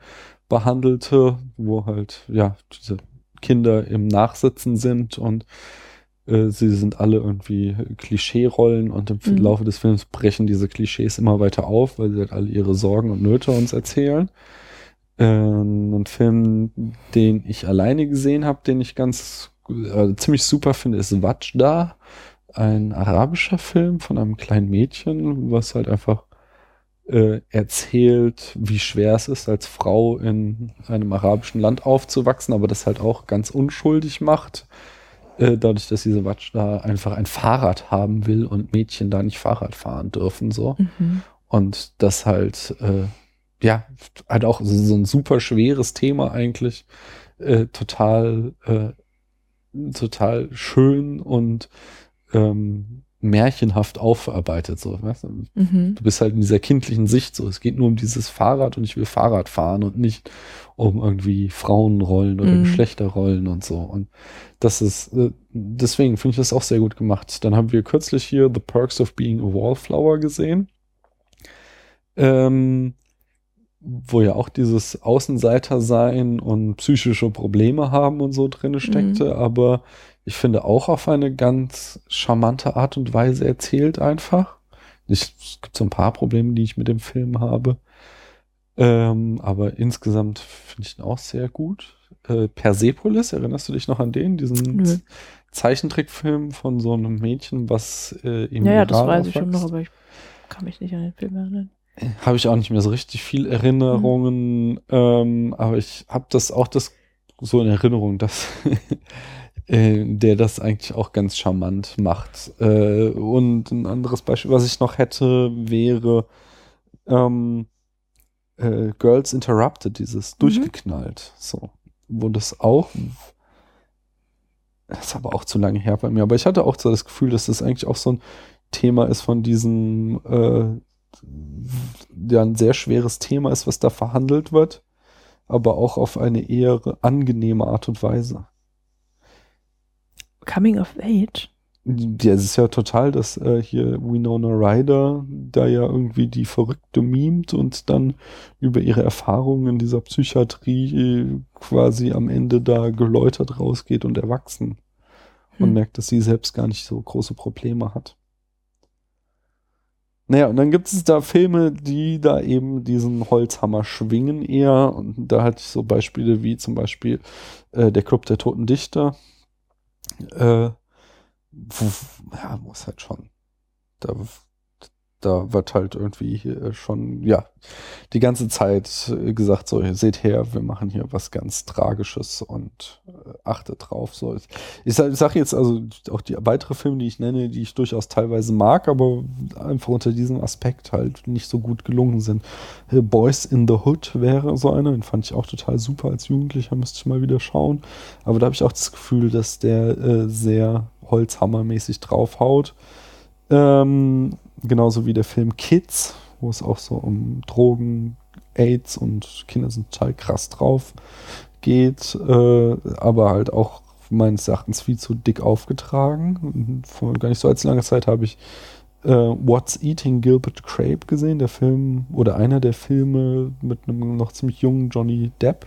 behandelte, wo halt ja diese Kinder im Nachsitzen sind und sie sind alle irgendwie Klischee-Rollen und im mhm. Laufe des Films brechen diese Klischees immer weiter auf, weil sie halt alle ihre Sorgen und Nöte uns erzählen. Äh, ein Film, den ich alleine gesehen habe, den ich ganz äh, ziemlich super finde, ist Watchda, ein arabischer Film von einem kleinen Mädchen, was halt einfach äh, erzählt, wie schwer es ist, als Frau in einem arabischen Land aufzuwachsen, aber das halt auch ganz unschuldig macht äh, dadurch, dass diese Watch da einfach ein Fahrrad haben will und Mädchen da nicht Fahrrad fahren dürfen, so. Mhm. Und das halt, äh, ja, halt auch so ein super schweres Thema eigentlich, äh, total, äh, total schön und ähm, märchenhaft aufarbeitet. So, weißt du? Mhm. du bist halt in dieser kindlichen Sicht so. Es geht nur um dieses Fahrrad und ich will Fahrrad fahren und nicht um irgendwie Frauenrollen oder mhm. Geschlechterrollen und so. Und das ist, äh, deswegen finde ich das auch sehr gut gemacht. Dann haben wir kürzlich hier The Perks of Being a Wallflower gesehen. Ähm, wo ja auch dieses Außenseiter sein und psychische Probleme haben und so drin steckte, mhm. aber ich finde auch auf eine ganz charmante Art und Weise erzählt einfach. Ich, es gibt so ein paar Probleme, die ich mit dem Film habe. Ähm, aber insgesamt finde ich ihn auch sehr gut. Äh, Persepolis, erinnerst du dich noch an den? Diesen mhm. Zeichentrickfilm von so einem Mädchen, was äh, im Ja, ja, das weiß ich schon noch, aber ich kann mich nicht an den Film erinnern. Habe ich auch nicht mehr so richtig viel Erinnerungen, mhm. ähm, aber ich habe das auch das so in Erinnerung, dass äh, der das eigentlich auch ganz charmant macht. Äh, und ein anderes Beispiel, was ich noch hätte, wäre ähm, äh, Girls Interrupted, dieses mhm. durchgeknallt. So, wo das auch das ist aber auch zu lange her bei mir. Aber ich hatte auch so das Gefühl, dass das eigentlich auch so ein Thema ist von diesem, äh, ja, ein sehr schweres Thema ist, was da verhandelt wird, aber auch auf eine eher angenehme Art und Weise. Coming of Age? Ja, es ist ja total, dass äh, hier Winona Ryder da ja irgendwie die Verrückte mimt und dann über ihre Erfahrungen in dieser Psychiatrie äh, quasi am Ende da geläutert rausgeht und erwachsen. Hm. Und merkt, dass sie selbst gar nicht so große Probleme hat. Naja, und dann gibt es da Filme, die da eben diesen Holzhammer schwingen eher. Und da hatte ich so Beispiele wie zum Beispiel äh, Der Club der Toten Dichter äh, ja, muss halt schon. Da da wird halt irgendwie schon, ja, die ganze Zeit gesagt, so, seht her, wir machen hier was ganz Tragisches und äh, achtet drauf. So. Ich sage sag jetzt also auch die weitere Filme, die ich nenne, die ich durchaus teilweise mag, aber einfach unter diesem Aspekt halt nicht so gut gelungen sind. Boys in the Hood wäre so einer, den fand ich auch total super als Jugendlicher, müsste ich mal wieder schauen. Aber da habe ich auch das Gefühl, dass der äh, sehr holzhammermäßig draufhaut. Ähm, genauso wie der Film Kids, wo es auch so um Drogen, AIDS und Kinder sind total krass drauf geht, äh, aber halt auch meines Erachtens viel zu dick aufgetragen. Vor gar nicht so als lange Zeit habe ich äh, What's Eating Gilbert Grape gesehen, der Film oder einer der Filme mit einem noch ziemlich jungen Johnny Depp,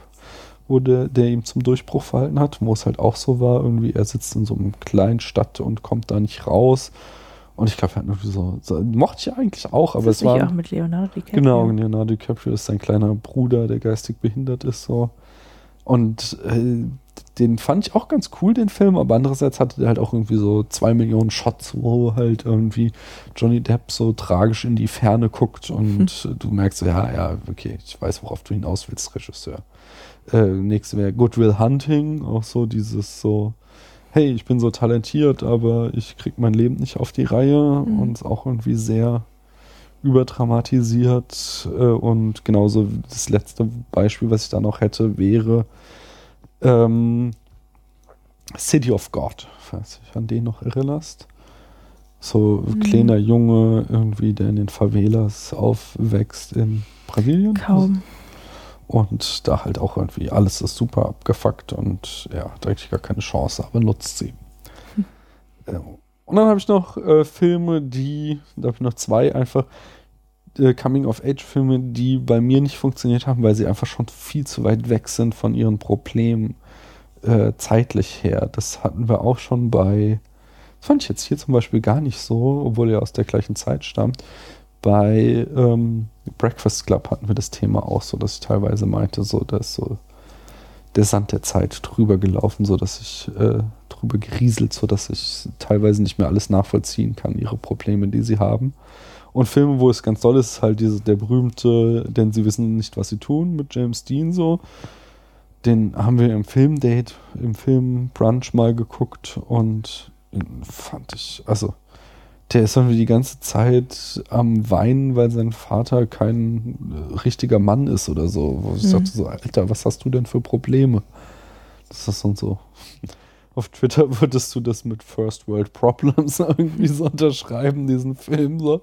wo der, der ihm zum Durchbruch verhalten hat, wo es halt auch so war, irgendwie er sitzt in so einem kleinen Stadt und kommt da nicht raus. Und ich glaube, er hat irgendwie so, so, mochte ich eigentlich auch, aber es war. auch mit Leonardo DiCaprio. Genau, Leonardo DiCaprio ist sein kleiner Bruder, der geistig behindert ist, so. Und äh, den fand ich auch ganz cool, den Film, aber andererseits hatte der halt auch irgendwie so zwei Millionen Shots, wo halt irgendwie Johnny Depp so tragisch in die Ferne guckt und du merkst so, ja, ja, okay, ich weiß, worauf du hinaus willst, Regisseur. Äh, nächste wäre Goodwill Hunting, auch so dieses so, hey, ich bin so talentiert, aber ich krieg mein Leben nicht auf die Reihe Mhm. und ist auch irgendwie sehr überdramatisiert äh, und genauso das letzte Beispiel, was ich da noch hätte, wäre ähm, City of God, falls du dich an den noch erinnerst. So ein Mhm. kleiner Junge irgendwie, der in den Favelas aufwächst in Brasilien. Kaum. Und da halt auch irgendwie alles ist super abgefuckt und ja, hat eigentlich gar keine Chance, aber nutzt sie. Ja. Und dann habe ich noch äh, Filme, die, da habe ich noch zwei einfach äh, Coming-of-Age-Filme, die bei mir nicht funktioniert haben, weil sie einfach schon viel zu weit weg sind von ihren Problemen äh, zeitlich her. Das hatten wir auch schon bei, das fand ich jetzt hier zum Beispiel gar nicht so, obwohl er aus der gleichen Zeit stammt. Bei ähm, Breakfast Club hatten wir das Thema auch so, dass ich teilweise meinte, so, da ist so der Sand der Zeit drüber gelaufen, so dass ich äh, drüber gerieselt, so dass ich teilweise nicht mehr alles nachvollziehen kann, ihre Probleme, die sie haben. Und Filme, wo es ganz toll ist, ist halt diese, der berühmte, denn sie wissen nicht, was sie tun, mit James Dean so. Den haben wir im Filmdate, im Film Brunch mal geguckt und ihn fand ich, also der ist irgendwie die ganze Zeit am Weinen, weil sein Vater kein äh, richtiger Mann ist oder so. Wo ich Mhm. sagte so, Alter, was hast du denn für Probleme? Das ist und so. Auf Twitter würdest du das mit First World Problems irgendwie so unterschreiben, diesen Film so.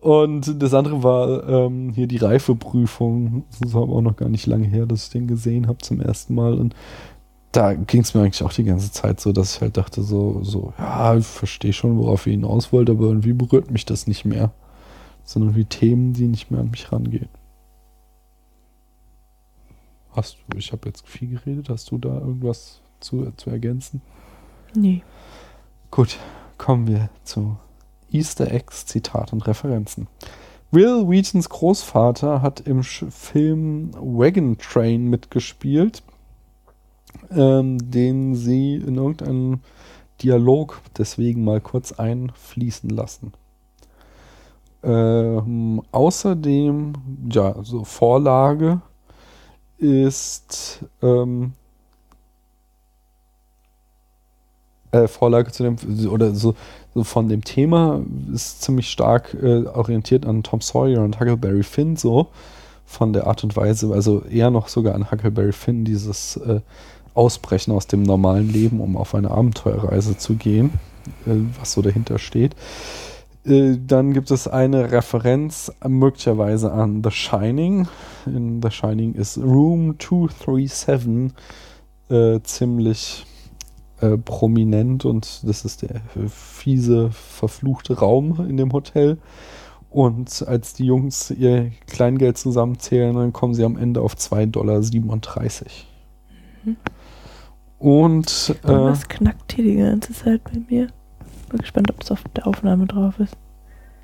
Und das andere war ähm, hier die Reifeprüfung. Das ist aber auch noch gar nicht lange her, dass ich den gesehen habe zum ersten Mal. Und da ging es mir eigentlich auch die ganze Zeit so, dass ich halt dachte, so, so, ja, ich verstehe schon, worauf ihr hinaus wollt, aber irgendwie berührt mich das nicht mehr. Das sind irgendwie Themen, die nicht mehr an mich rangehen. Hast du, ich habe jetzt viel geredet, hast du da irgendwas zu, zu ergänzen? Nee. Gut, kommen wir zu Easter Eggs, Zitat und Referenzen. Will Wheatons Großvater hat im Film Wagon Train mitgespielt, ähm, den sie in irgendeinem Dialog deswegen mal kurz einfließen lassen. Ähm, außerdem, ja, so Vorlage ist ähm, äh, Vorlage zu dem oder so, so von dem Thema ist ziemlich stark äh, orientiert an Tom Sawyer und Huckleberry Finn so von der Art und Weise, also eher noch sogar an Huckleberry Finn dieses äh, Ausbrechen aus dem normalen Leben, um auf eine Abenteuerreise zu gehen, äh, was so dahinter steht. Äh, dann gibt es eine Referenz möglicherweise an The Shining. In The Shining ist Room 237 äh, ziemlich äh, prominent und das ist der fiese, verfluchte Raum in dem Hotel. Und als die Jungs ihr Kleingeld zusammenzählen, dann kommen sie am Ende auf 2,37 Dollar. Mhm. Und äh, Irgendwas knackt hier die ganze Zeit bei mir. Bin gespannt, ob es auf der Aufnahme drauf ist.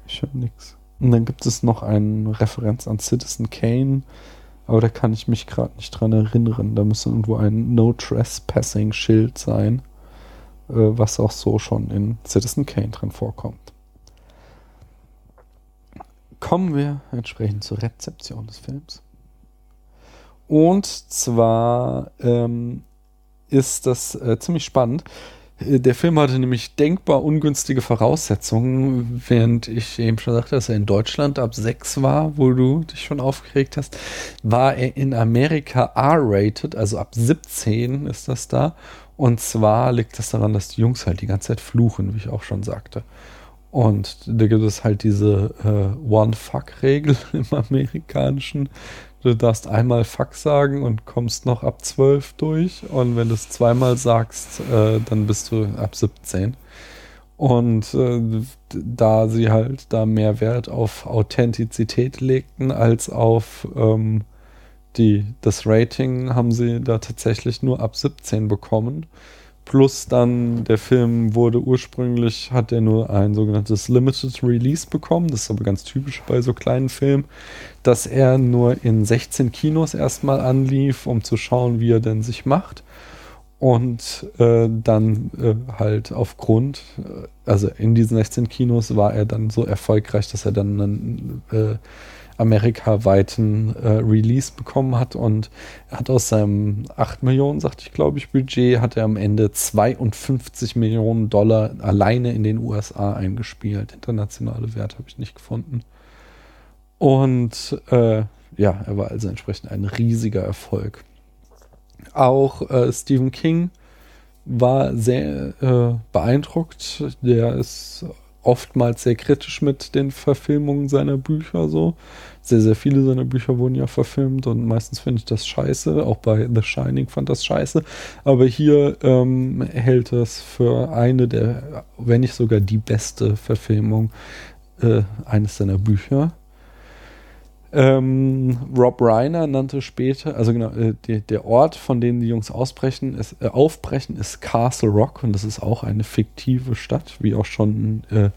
Ich höre nix. Und dann gibt es noch eine Referenz an Citizen Kane, aber da kann ich mich gerade nicht dran erinnern. Da müsste irgendwo ein No Trespassing Schild sein, äh, was auch so schon in Citizen Kane drin vorkommt. Kommen wir entsprechend zur Rezeption des Films. Und zwar ähm, ist das äh, ziemlich spannend. Äh, Der Film hatte nämlich denkbar ungünstige Voraussetzungen, während ich eben schon sagte, dass er in Deutschland ab 6 war, wo du dich schon aufgeregt hast, war er in Amerika R-rated, also ab 17 ist das da. Und zwar liegt das daran, dass die Jungs halt die ganze Zeit fluchen, wie ich auch schon sagte. Und da gibt es halt diese äh, One-Fuck-Regel im Amerikanischen. Du darfst einmal Fuck sagen und kommst noch ab 12 durch. Und wenn du es zweimal sagst, äh, dann bist du ab 17. Und äh, da sie halt da mehr Wert auf Authentizität legten als auf ähm, die, das Rating, haben sie da tatsächlich nur ab 17 bekommen. Plus dann, der Film wurde ursprünglich, hat er nur ein sogenanntes Limited Release bekommen. Das ist aber ganz typisch bei so kleinen Filmen, dass er nur in 16 Kinos erstmal anlief, um zu schauen, wie er denn sich macht. Und äh, dann äh, halt aufgrund, äh, also in diesen 16 Kinos war er dann so erfolgreich, dass er dann äh, amerikaweiten äh, Release bekommen hat und er hat aus seinem 8 Millionen, sagte ich glaube ich, Budget, hat er am Ende 52 Millionen Dollar alleine in den USA eingespielt. Internationale Wert habe ich nicht gefunden. Und äh, ja, er war also entsprechend ein riesiger Erfolg. Auch äh, Stephen King war sehr äh, beeindruckt. Der ist oftmals sehr kritisch mit den Verfilmungen seiner Bücher so. Sehr, sehr viele seiner Bücher wurden ja verfilmt und meistens finde ich das scheiße. Auch bei The Shining fand das scheiße. Aber hier ähm, hält es für eine der, wenn nicht sogar die beste Verfilmung äh, eines seiner Bücher. Ähm, Rob Reiner nannte später, also genau, äh, die, der Ort, von dem die Jungs ausbrechen, ist, äh, aufbrechen, ist Castle Rock und das ist auch eine fiktive Stadt, wie auch schon äh,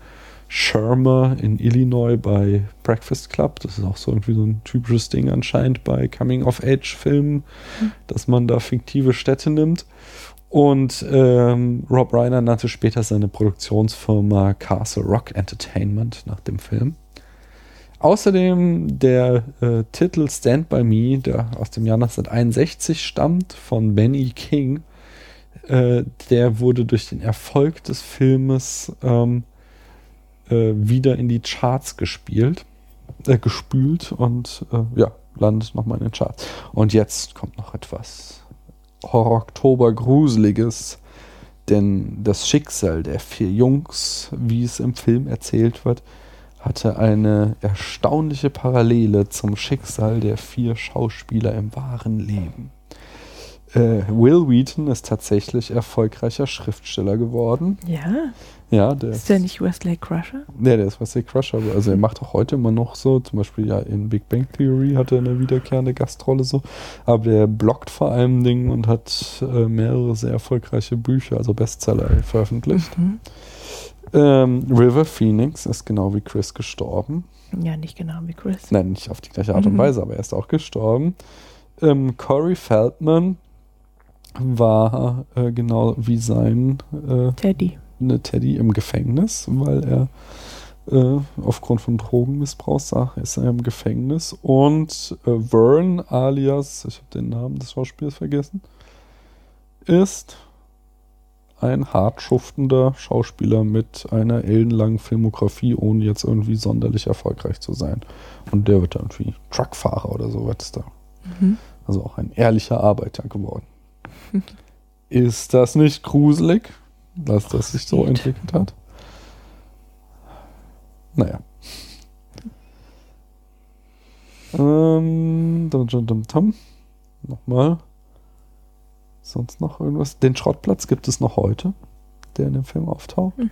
Shermer in Illinois bei Breakfast Club. Das ist auch so irgendwie so ein typisches Ding anscheinend bei Coming-of-Age-Filmen, mhm. dass man da fiktive Städte nimmt. Und ähm, Rob Reiner nannte später seine Produktionsfirma Castle Rock Entertainment nach dem Film. Außerdem der äh, Titel Stand By Me, der aus dem Jahr 1961 stammt, von Benny King, äh, der wurde durch den Erfolg des Filmes ähm, äh, wieder in die Charts gespielt, äh, gespült und äh, ja, landet nochmal in den Charts. Und jetzt kommt noch etwas Horror-Oktober-Gruseliges, denn das Schicksal der vier Jungs, wie es im Film erzählt wird, hatte eine erstaunliche Parallele zum Schicksal der vier Schauspieler im wahren Leben. Äh, Will Wheaton ist tatsächlich erfolgreicher Schriftsteller geworden. Ja. Ja, der ist der nicht Wesley Crusher? Ja, der ist Wesley Crusher. Also er macht auch heute immer noch so, zum Beispiel ja in Big Bang Theory hat er eine wiederkehrende Gastrolle so. Aber der bloggt vor allem Dingen und hat äh, mehrere sehr erfolgreiche Bücher, also Bestseller veröffentlicht. Mhm. Ähm, River Phoenix ist genau wie Chris gestorben. Ja, nicht genau wie Chris. Nein, nicht auf die gleiche Art mhm. und Weise, aber er ist auch gestorben. Ähm, Corey Feldman war äh, genau wie sein äh, Teddy. Eine Teddy im Gefängnis, weil er äh, aufgrund von Drogenmissbrauch ist er im Gefängnis. Und äh, Vern alias, ich habe den Namen des Schauspielers vergessen, ist ein hart schuftender Schauspieler mit einer ellenlangen Filmografie, ohne jetzt irgendwie sonderlich erfolgreich zu sein. Und der wird dann irgendwie Truckfahrer oder so was da. Mhm. Also auch ein ehrlicher Arbeiter geworden. Ist das nicht gruselig, dass das sich so entwickelt hat? Naja. Ähm, dum, dum, dum, Nochmal. Sonst noch irgendwas? Den Schrottplatz gibt es noch heute, der in dem Film auftaucht. Mhm.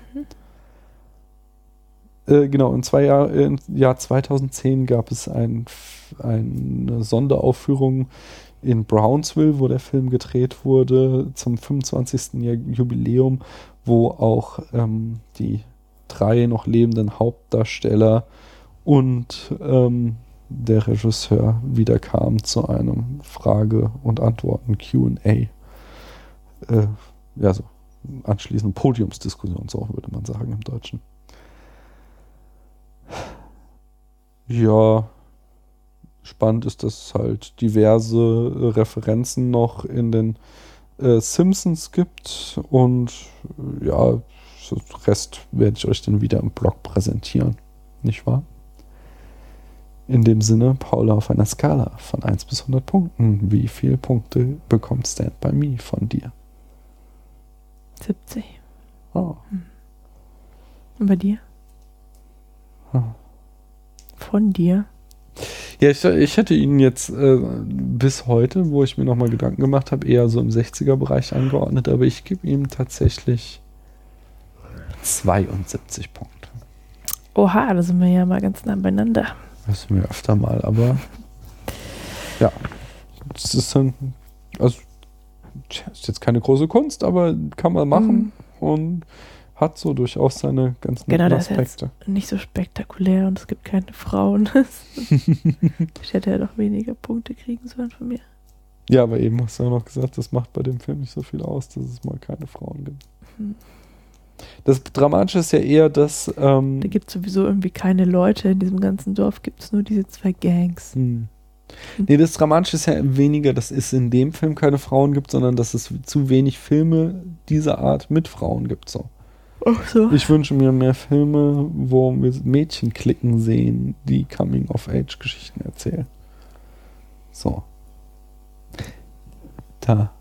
Äh, genau, in zwei Jahr, im Jahr 2010 gab es ein, eine Sonderaufführung in Brownsville, wo der Film gedreht wurde, zum 25. Jubiläum, wo auch ähm, die drei noch lebenden Hauptdarsteller und ähm, der Regisseur wiederkam zu einem Frage- und Antworten QA äh, ja, so anschließend Podiumsdiskussion, so würde man sagen im Deutschen. Ja, spannend ist, dass es halt diverse Referenzen noch in den äh, Simpsons gibt und äh, ja, Rest werde ich euch dann wieder im Blog präsentieren, nicht wahr? In dem Sinne, Paula auf einer Skala von 1 bis 100 Punkten. Wie viele Punkte bekommt Stand By Me von dir? 70. Oh. Hm. Und bei dir? Hm. Von dir? Ja, ich, ich hätte ihn jetzt äh, bis heute, wo ich mir nochmal Gedanken gemacht habe, eher so im 60er-Bereich angeordnet, aber ich gebe ihm tatsächlich 72 Punkte. Oha, da sind wir ja mal ganz nah beieinander. Das sind wir öfter mal, aber ja, das ist dann, also ist jetzt keine große Kunst, aber kann man machen und hat so durchaus seine ganz Genau, das ist Aspekte. nicht so spektakulär und es gibt keine Frauen. ich hätte ja doch weniger Punkte kriegen sollen von mir. Ja, aber eben hast du ja noch gesagt, das macht bei dem Film nicht so viel aus, dass es mal keine Frauen gibt. Hm. Das Dramatische ist ja eher, dass ähm, Da gibt es sowieso irgendwie keine Leute. In diesem ganzen Dorf gibt es nur diese zwei Gangs. Hm. Nee, das Dramatische ist ja weniger, dass es in dem Film keine Frauen gibt, sondern dass es zu wenig Filme dieser Art mit Frauen gibt. So. Ach so. Ich wünsche mir mehr Filme, wo wir Mädchen klicken sehen, die Coming-of-Age-Geschichten erzählen. So. Da.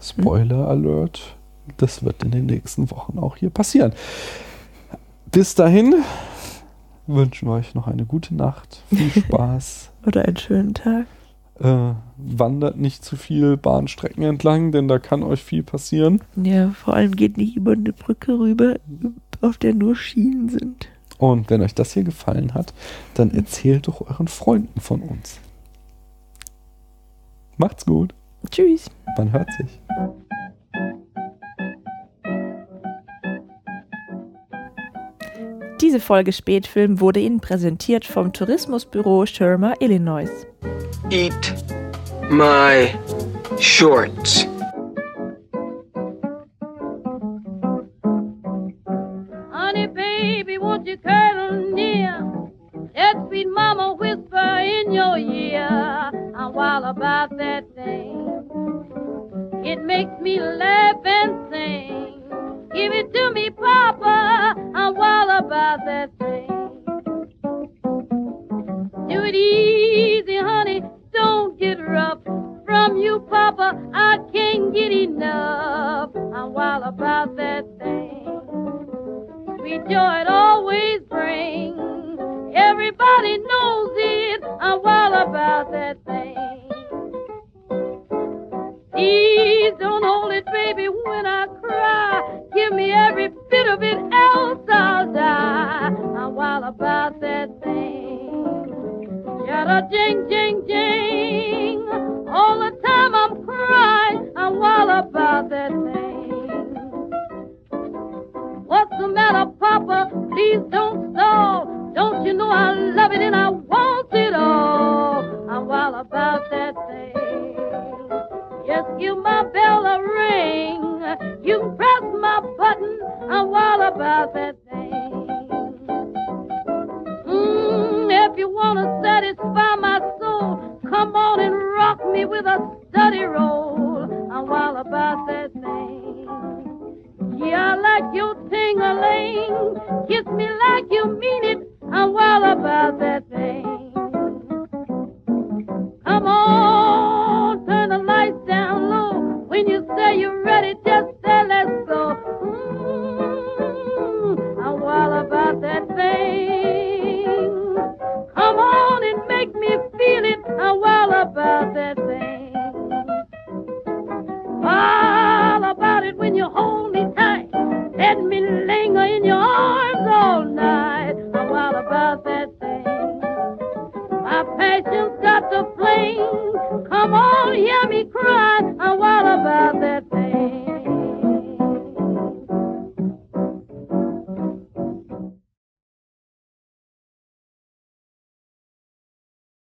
Spoiler Alert. Das wird in den nächsten Wochen auch hier passieren. Bis dahin wünschen wir euch noch eine gute Nacht. Viel Spaß. Oder einen schönen Tag. äh, wandert nicht zu viel Bahnstrecken entlang, denn da kann euch viel passieren. Ja, vor allem geht nicht über eine Brücke rüber, auf der nur Schienen sind. Und wenn euch das hier gefallen hat, dann erzählt doch euren Freunden von uns. Macht's gut. Tschüss. Man hört sich. Diese Folge Spätfilm wurde Ihnen präsentiert vom Tourismusbüro Schirmer, Illinois. Eat my shorts.